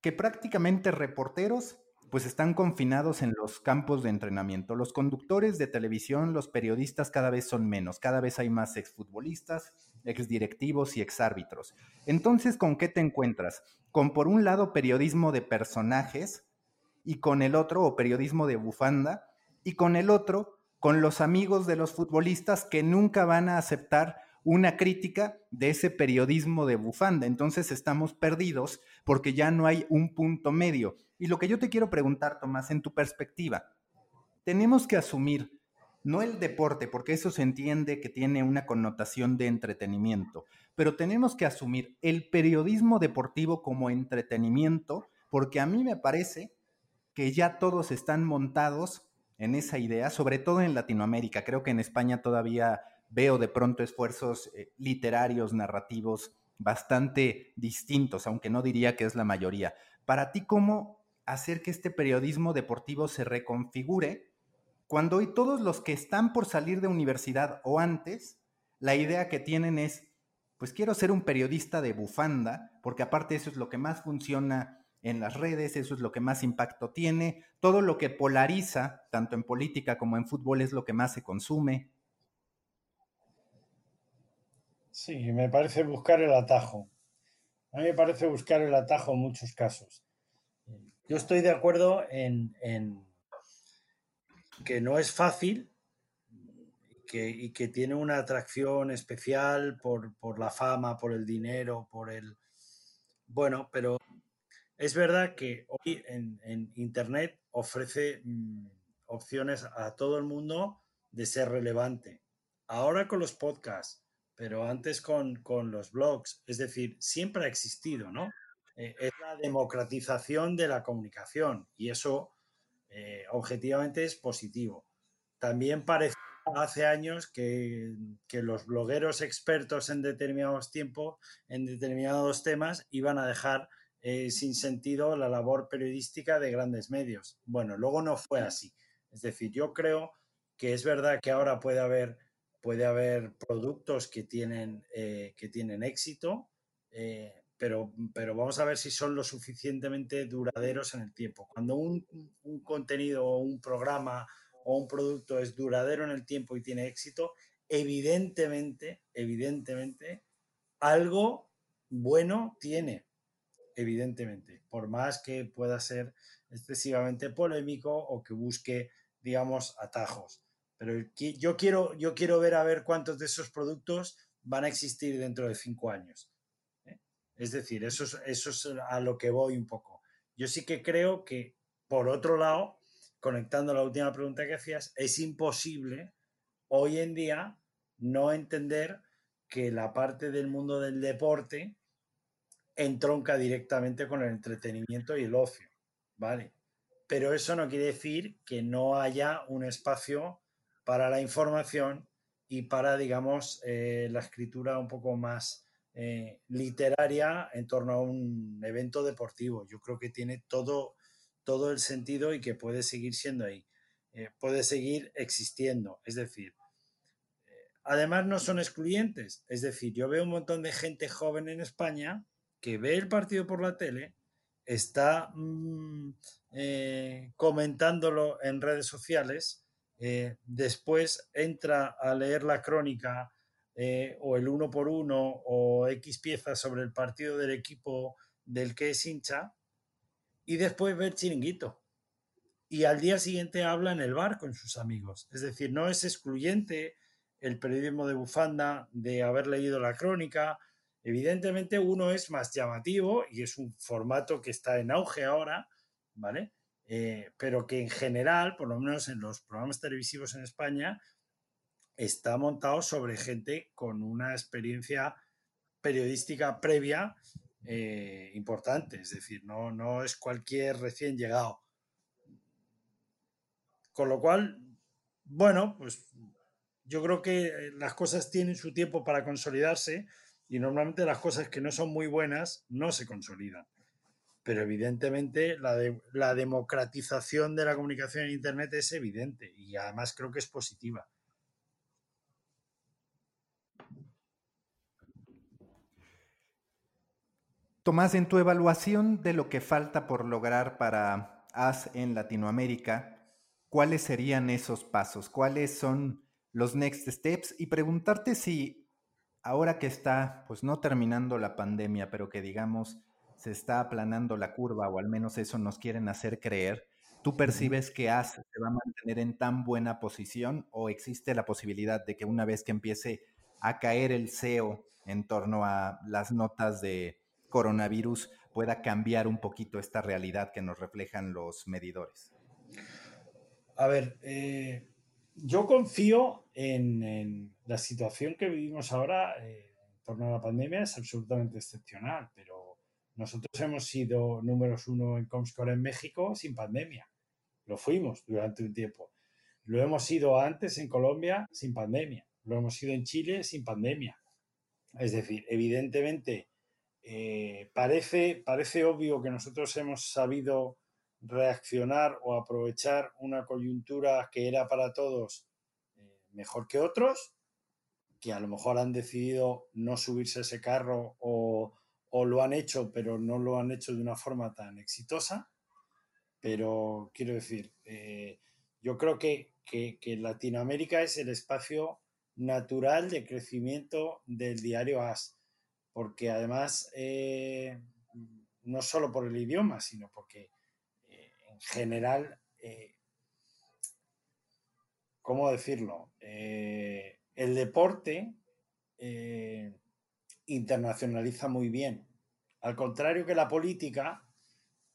Que prácticamente reporteros pues están confinados en los campos de entrenamiento. Los conductores de televisión, los periodistas cada vez son menos, cada vez hay más exfutbolistas, exdirectivos y exárbitros. Entonces, ¿con qué te encuentras? Con por un lado periodismo de personajes y con el otro o periodismo de bufanda y con el otro, con los amigos de los futbolistas que nunca van a aceptar una crítica de ese periodismo de bufanda. Entonces estamos perdidos porque ya no hay un punto medio. Y lo que yo te quiero preguntar, Tomás, en tu perspectiva, tenemos que asumir no el deporte, porque eso se entiende que tiene una connotación de entretenimiento, pero tenemos que asumir el periodismo deportivo como entretenimiento, porque a mí me parece que ya todos están montados en esa idea, sobre todo en Latinoamérica. Creo que en España todavía veo de pronto esfuerzos eh, literarios, narrativos bastante distintos, aunque no diría que es la mayoría. Para ti, ¿cómo hacer que este periodismo deportivo se reconfigure cuando hoy todos los que están por salir de universidad o antes, la idea que tienen es, pues quiero ser un periodista de bufanda, porque aparte eso es lo que más funciona en las redes, eso es lo que más impacto tiene, todo lo que polariza, tanto en política como en fútbol, es lo que más se consume. Sí, me parece buscar el atajo. A mí me parece buscar el atajo en muchos casos. Yo estoy de acuerdo en, que no es fácil y que tiene una atracción especial por, por, la fama, por el dinero, por el... Bueno, pero es verdad que hoy en, en Internet ofrece mm, opciones a todo el mundo de ser relevante. Ahora con los podcasts, pero antes con, los blogs. Es decir, siempre ha existido, ¿no? Eh, es la democratización de la comunicación y eso eh, objetivamente es positivo. También parece hace años que, los blogueros expertos en determinados tiempos, en determinados temas, iban a dejar eh, sin sentido la labor periodística de grandes medios. Bueno, luego no fue así. Es decir, yo creo que es verdad que ahora puede haber puede haber productos que tienen, eh, que tienen éxito, eh, pero, pero vamos a ver si son lo suficientemente duraderos en el tiempo. Cuando un, un, contenido o un programa o un producto es duradero en el tiempo y tiene éxito, evidentemente, evidentemente, algo bueno tiene, evidentemente, por más que pueda ser excesivamente polémico o que busque, digamos, atajos. Pero yo quiero, yo quiero ver a ver cuántos de esos productos van a existir dentro de cinco años. ¿eh? Es decir, eso es, a lo que voy un poco. Yo sí que creo que, por otro lado, conectando la última pregunta que hacías, es imposible hoy en día no entender que la parte del mundo del deporte entronca directamente con el entretenimiento y el ocio, ¿vale? Pero eso no quiere decir que no haya un espacio para la información y para, digamos, eh, la escritura un poco más eh, literaria en torno a un evento deportivo. Yo creo que tiene todo, todo el sentido y que puede seguir siendo ahí, eh, puede seguir existiendo. Es decir, además no son excluyentes. Es decir, yo veo un montón de gente joven en España que ve el partido por la tele, está mm, comentándolo en redes sociales eh, después entra a leer la crónica eh, o el uno por uno o X piezas sobre el partido del equipo del que es hincha y después ve el chiringuito. Y al día siguiente habla en el bar con sus amigos. Es decir, no es excluyente el periodismo de bufanda de haber leído la crónica. Evidentemente uno es más llamativo y es un formato que está en auge ahora, ¿vale? Eh, pero que en general, por lo menos en los programas televisivos en España, está montado sobre gente con una experiencia periodística previa eh, importante, es decir, no, no es cualquier recién llegado. Con lo cual, bueno, pues yo creo que las cosas tienen su tiempo para consolidarse y normalmente las cosas que no son muy buenas no se consolidan pero evidentemente la, la democratización de la comunicación en Internet es evidente y además creo que es positiva. Tomás, en tu evaluación de lo que falta por lograr para AS en Latinoamérica, ¿cuáles serían esos pasos? ¿Cuáles son los next steps? Y preguntarte si ahora que está, pues no terminando la pandemia, pero que digamos se está aplanando la curva, o al menos eso nos quieren hacer creer, ¿Tú percibes que AS se va a mantener en tan buena posición o existe la posibilidad de que una vez que empiece a caer el SEO en torno a las notas de coronavirus pueda cambiar un poquito esta realidad que nos reflejan los medidores? A ver, eh, yo confío en, la situación que vivimos ahora eh, en torno a la pandemia, es absolutamente excepcional, pero nosotros hemos sido números uno en Comscore en México sin pandemia. Lo fuimos durante un tiempo. Lo hemos sido antes en Colombia sin pandemia. Lo hemos sido en Chile sin pandemia. Es decir, evidentemente eh, parece, parece obvio que nosotros hemos sabido reaccionar o aprovechar una coyuntura que era para todos eh, mejor que otros, que a lo mejor han decidido no subirse a ese carro o, lo han hecho, pero no lo han hecho de una forma tan exitosa. Pero quiero decir, eh, yo creo que, Latinoamérica es el espacio natural de crecimiento del diario AS, porque además, eh, no solo por el idioma, sino porque general, eh, ¿cómo decirlo? El deporte internacionaliza muy bien. Al contrario que la política,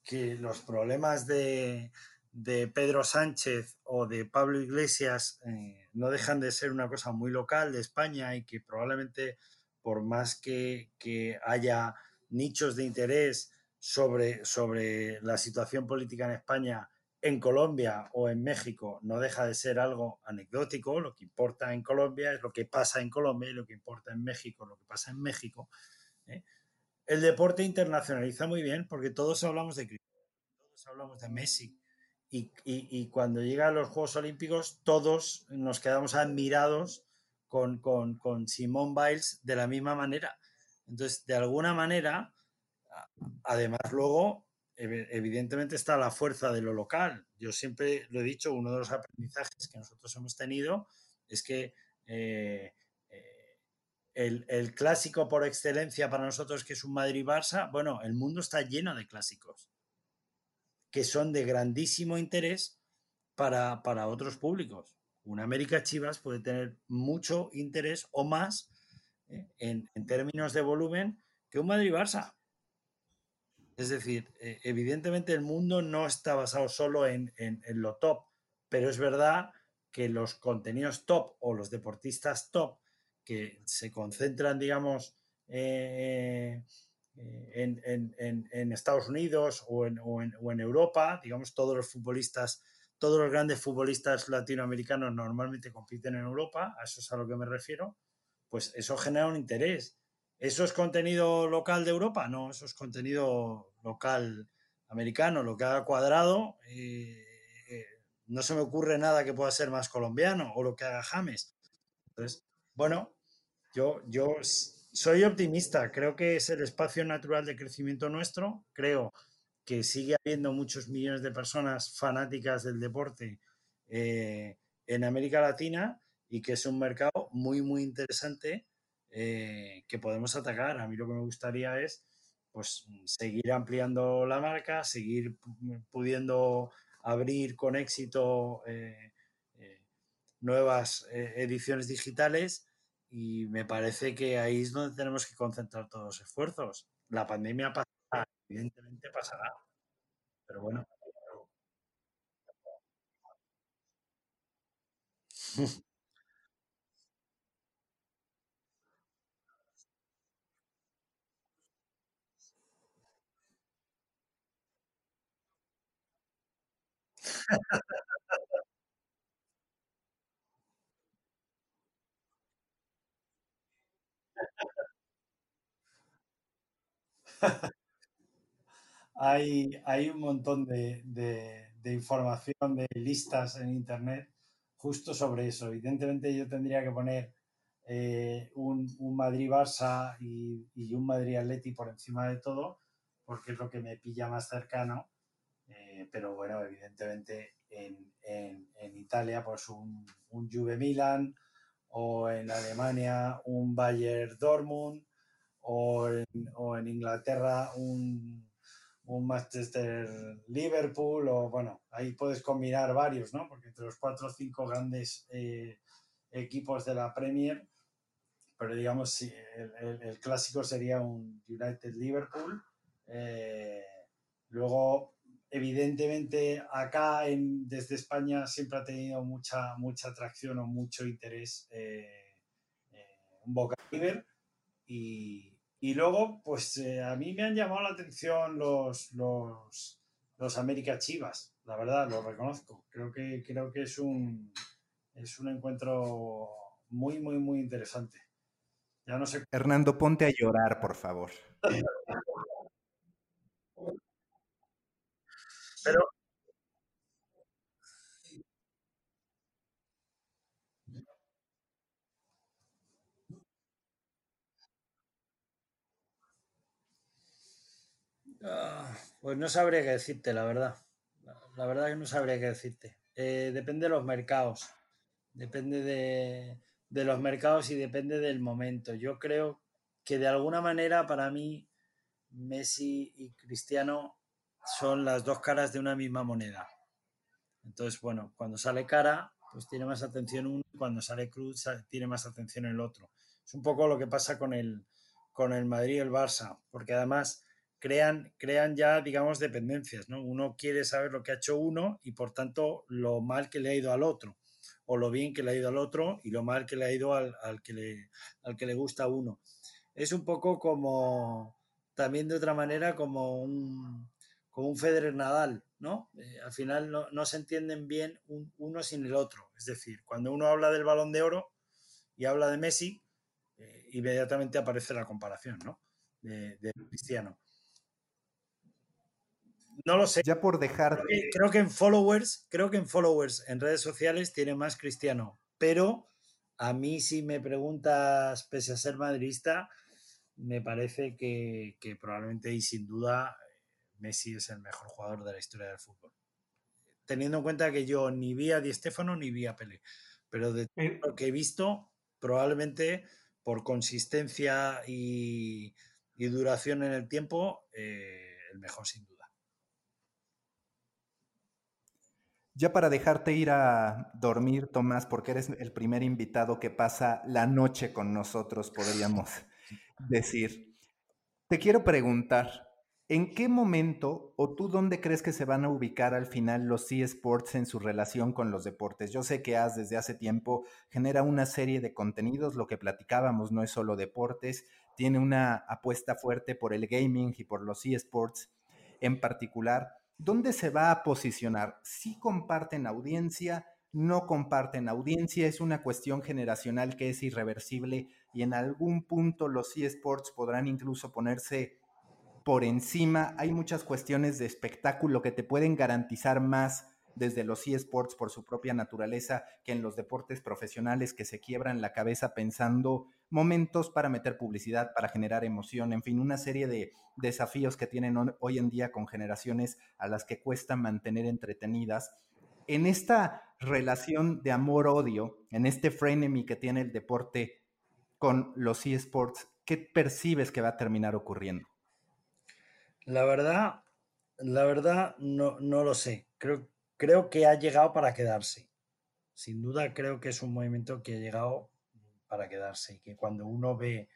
que los problemas de, Pedro Sánchez o de Pablo Iglesias no dejan de ser una cosa muy local de España y que probablemente por más que, que haya nichos de interés sobre, sobre la situación política en España, en Colombia o en México, no deja de ser algo anecdótico. Lo que importa en Colombia es lo que pasa en Colombia y lo que importa en México es lo que pasa en México. ¿eh? El deporte internacionaliza muy bien porque todos hablamos de todos hablamos de Messi. Y, y, cuando llegan los Juegos Olímpicos, todos nos quedamos admirados con, con, con Biles de la misma manera. Entonces, de alguna manera, Además, luego, evidentemente está la fuerza de lo local. Yo siempre lo he dicho, uno de los aprendizajes que nosotros hemos tenido es que eh, eh, el, clásico por excelencia para nosotros, que es un Madrid-Barça, bueno, el mundo está lleno de clásicos que son de grandísimo interés para, otros públicos. Un América Chivas puede tener mucho interés o más eh, en, en términos de volumen que un Madrid-Barça. Es decir, eh, evidentemente el mundo no está basado solo en, lo top, pero es verdad que los contenidos top o los deportistas top que se concentran, digamos, eh, en, Estados Unidos o, en, Europa, digamos, todos los futbolistas, todos los grandes futbolistas latinoamericanos normalmente compiten en Europa, a eso es a lo que me refiero, pues eso genera un interés. ¿Eso es contenido local de Europa? No, eso es contenido local americano, lo que haga cuadrado. Eh, eh, no se me ocurre nada que pueda ser más colombiano o lo que haga James. Entonces, bueno, yo, yo soy optimista, creo que es el espacio natural de crecimiento nuestro, creo que sigue habiendo muchos millones de personas fanáticas del deporte eh, en América Latina y que es un mercado muy, muy interesante eh, que podemos atacar. A mí lo que me gustaría es pues, seguir ampliando la marca, seguir pudiendo abrir con éxito eh, eh, nuevas ediciones digitales y me parece que ahí es donde tenemos que concentrar todos los esfuerzos. La pandemia pasará, evidentemente pasará, pero bueno. hay, hay un montón de, de, información, de listas en Internet justo sobre eso. Evidentemente yo tendría que poner eh, un, un Madrid-Barça y, y, un Madrid-Atleti por encima de todo, porque es lo que me pilla más cercano. Eh, pero bueno, evidentemente en, en, Italia pues un, un, Juve Milan o en Alemania un Bayern Dortmund o en, o en Inglaterra un, un Manchester Liverpool o bueno, ahí puedes combinar varios, ¿no? Porque entre los cuatro o cinco grandes eh, equipos de la Premier, pero digamos, sí, el, clásico sería un United Liverpool. Eh, luego, evidentemente, acá en, desde España siempre ha tenido mucha, mucha atracción o mucho interés eh, un Boca River y, y luego, pues eh, a mí me han llamado la atención los, los, los América Chivas, la verdad, lo reconozco. Creo que, creo que es, un, es un encuentro muy, muy, muy interesante. Ya no sé. Hernando, ponte a llorar, por favor. Pero, Ah, pues no sabría qué decirte, la verdad. La verdad que no sabría qué decirte. Eh, depende de los mercados. Depende de, los mercados y depende del momento. Yo creo que de alguna manera para mí Messi y Cristiano son las dos caras de una misma moneda. Entonces, bueno, cuando sale cara, pues tiene más atención uno, cuando sale cruz, tiene más atención el otro. Es un poco lo que pasa con el, con el Madrid y el Barça, porque además crean, crean ya, digamos, dependencias, ¿no? Uno quiere saber lo que ha hecho uno y por tanto lo mal que le ha ido al otro, o lo bien que le ha ido al otro y lo mal que le ha ido al, que, le, al que le gusta uno. Es un poco como, también de otra manera, como un, como un Federer Nadal, ¿no? Eh, al final no, se entienden bien uno sin el otro. Es decir, cuando uno habla del balón de oro y habla de Messi, eh, inmediatamente aparece la comparación, ¿no? de Cristiano. No lo sé. Ya por dejar. Creo que, en followers, creo que en followers en redes sociales tiene más cristiano. Pero a mí, si me preguntas, pese a ser madridista, me parece que, probablemente y sin duda Messi es el mejor jugador de la historia del fútbol. Teniendo en cuenta que yo ni vi a Di Stefano ni vi a Pelé. Pero de eh. lo que he visto, probablemente por consistencia y, duración en el tiempo, eh, el mejor sin duda. Ya para dejarte ir a dormir, Tomás, porque eres el primer invitado que pasa la noche con nosotros, podríamos decir. Te quiero preguntar, ¿en qué momento o tú dónde crees que se van a ubicar al final los eSports en su relación con los deportes? Yo sé que has desde hace tiempo genera una serie de contenidos, lo que platicábamos no es solo deportes, tiene una apuesta fuerte por el gaming y por los eSports en particular. ¿Dónde se va a posicionar? Si comparten audiencia, no comparten audiencia, es una cuestión generacional que es irreversible y en algún punto los eSports podrán incluso ponerse por encima. Hay muchas cuestiones de espectáculo que te pueden garantizar más desde los eSports por su propia naturaleza que en los deportes profesionales que se quiebran la cabeza pensando momentos para meter publicidad, para generar emoción, en fin, una serie de desafíos que tienen hoy en día con generaciones a las que cuesta mantener entretenidas. En esta relación de amor-odio, en este frenemy que tiene el deporte con los eSports, ¿qué percibes que va a terminar ocurriendo? La verdad, la verdad no, no lo sé. Creo, creo que ha llegado para quedarse. Sin duda creo que es un movimiento que ha llegado para quedarse y que cuando uno ve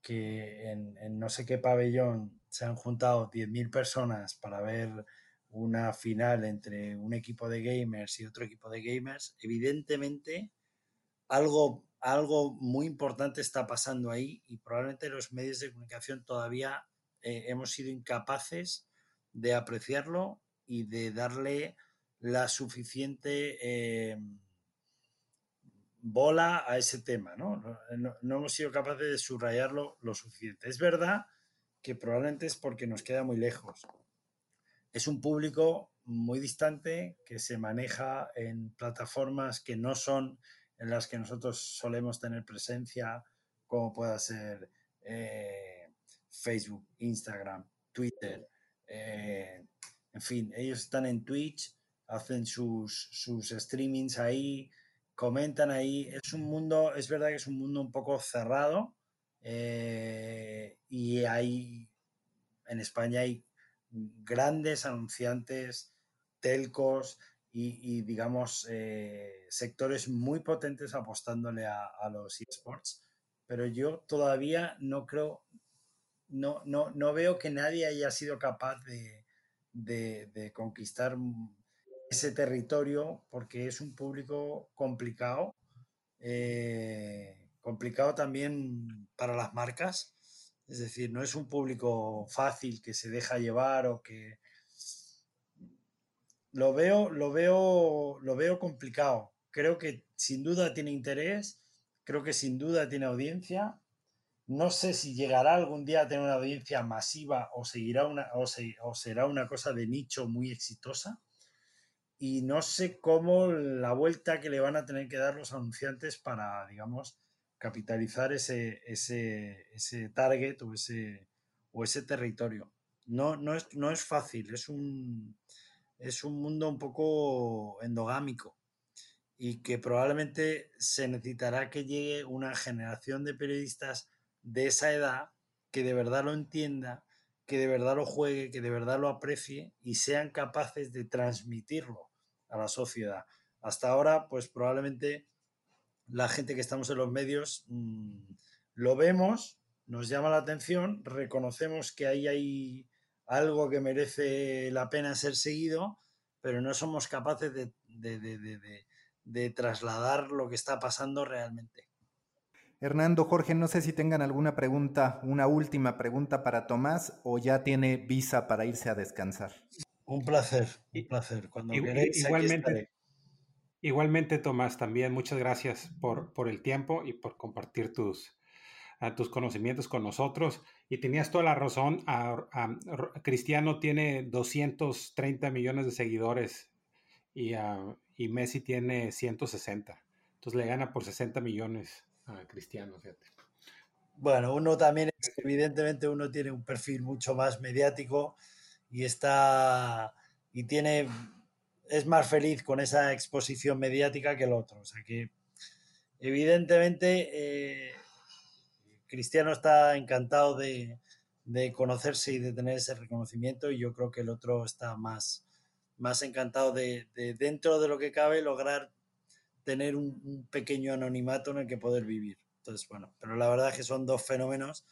que en, no sé qué pabellón se han juntado 10.000 personas para ver una final entre un equipo de gamers y otro equipo de gamers, evidentemente algo, algo muy importante está pasando ahí y probablemente los medios de comunicación todavía eh, hemos sido incapaces de apreciarlo y de darle la suficiente eh, bola a ese tema, ¿no? ¿no? hemos sido capaces de subrayarlo lo suficiente. Es verdad que probablemente es porque nos queda muy lejos. Es un público muy distante que se maneja en plataformas que no son en las que nosotros solemos tener presencia, como pueda ser eh, Facebook, Instagram, Twitter, eh, en fin, ellos están en Twitch hacen sus, sus streamings ahí, comentan ahí. Es un mundo, es verdad que es un mundo un poco cerrado eh, y hay, en España hay grandes anunciantes, telcos y, digamos, eh, sectores muy potentes apostándole a, los esports. Pero yo todavía no creo, no, no, no veo que nadie haya sido capaz de, de, conquistar ese territorio porque es un público complicado, eh, complicado también para las marcas. Es decir, no es un público fácil que se deja llevar o que lo veo, lo veo, lo veo complicado. Creo que sin duda tiene interés, creo que sin duda tiene audiencia. No sé si llegará algún día a tener una audiencia masiva o, seguirá o será una cosa de nicho muy exitosa. Y no sé cómo la vuelta que le van a tener que dar los anunciantes para, digamos, capitalizar ese, ese, ese target o ese, o ese territorio. No, no, es, no es fácil, es un, es un mundo un poco endogámico y que probablemente se necesitará que llegue una generación de periodistas de esa edad que de verdad lo entienda, que de verdad lo juegue, que de verdad lo aprecie y sean capaces de transmitirlo a la sociedad. Hasta ahora, pues probablemente la gente que estamos en los medios mm, lo vemos, nos llama la atención, reconocemos que ahí hay algo que merece la pena ser seguido, pero no somos capaces de, de, trasladar lo que está pasando realmente. Hernando, Jorge, no sé si tengan alguna pregunta, una última pregunta para Tomás o ya tiene visa para irse a descansar. Un placer, un placer. Cuando igualmente, igualmente, Tomás, también muchas gracias por, por el tiempo y por compartir tus, tus conocimientos con nosotros. Y tenías toda la razón, Cristiano tiene 230 millones de seguidores y, y, Messi tiene 160. Entonces le gana por 60 millones Cristiano, fíjate. Bueno, uno también, evidentemente uno tiene un perfil mucho más mediático y está y tiene es más feliz con esa exposición mediática que el otro. O sea que evidentemente eh, Cristiano está encantado de, conocerse y de tener ese reconocimiento y yo creo que el otro está más, más encantado de, dentro de lo que cabe lograr tener un, pequeño anonimato en el que poder vivir. Entonces, bueno, pero la verdad es que son dos fenómenos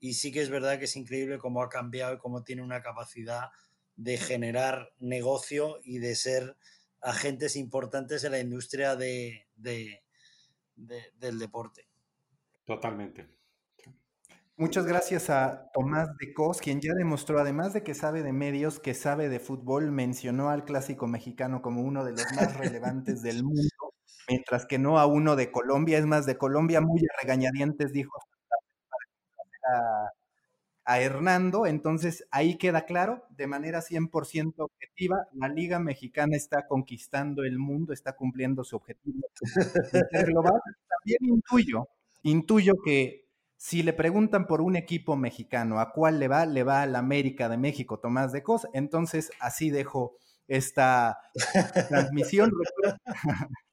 y sí que es verdad que es increíble cómo ha cambiado y cómo tiene una capacidad de generar negocio y de ser agentes importantes en la industria del deporte. Totalmente. Muchas gracias a Tomás de Cos, quien ya demostró, además de que sabe de medios, que sabe de fútbol, mencionó al clásico mexicano como uno de los más relevantes del mundo, mientras que no a uno de Colombia. Es más, de Colombia muy regañadientes dijo a, a Hernando. Entonces, ahí queda claro, de manera 100% objetiva, la Liga Mexicana está conquistando el mundo, está cumpliendo su objetivo global. También intuyo, intuyo que si le preguntan por un equipo mexicano, ¿a cuál le va? Le va al América de México, Tomás de Cos. Entonces, así dejo esta transmisión.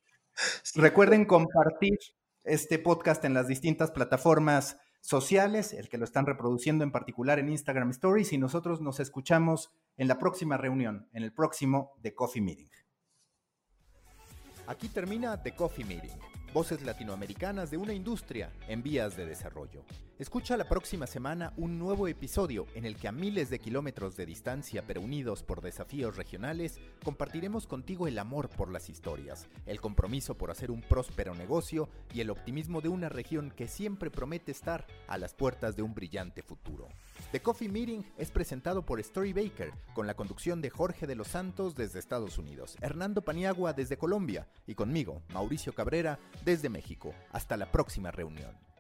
Recuerden compartir este podcast en las distintas plataformas sociales, el que lo están reproduciendo en particular en Instagram Stories, y nosotros nos escuchamos en la próxima reunión, en el próximo The Coffee Meeting. Aquí termina The Coffee Meeting Voces latinoamericanas de una industria en vías de desarrollo. Escucha la próxima semana un nuevo episodio en el que a miles de kilómetros de distancia pero unidos por desafíos regionales, compartiremos contigo el amor por las historias, el compromiso por hacer un próspero negocio y el optimismo de una región que siempre promete estar a las puertas de un brillante futuro. The Coffee Meeting es presentado por Story Baker, con la conducción de Jorge de los Santos desde Estados Unidos, Hernando Paniagua desde Colombia y conmigo, Mauricio Cabrera, desde México. Hasta la próxima reunión.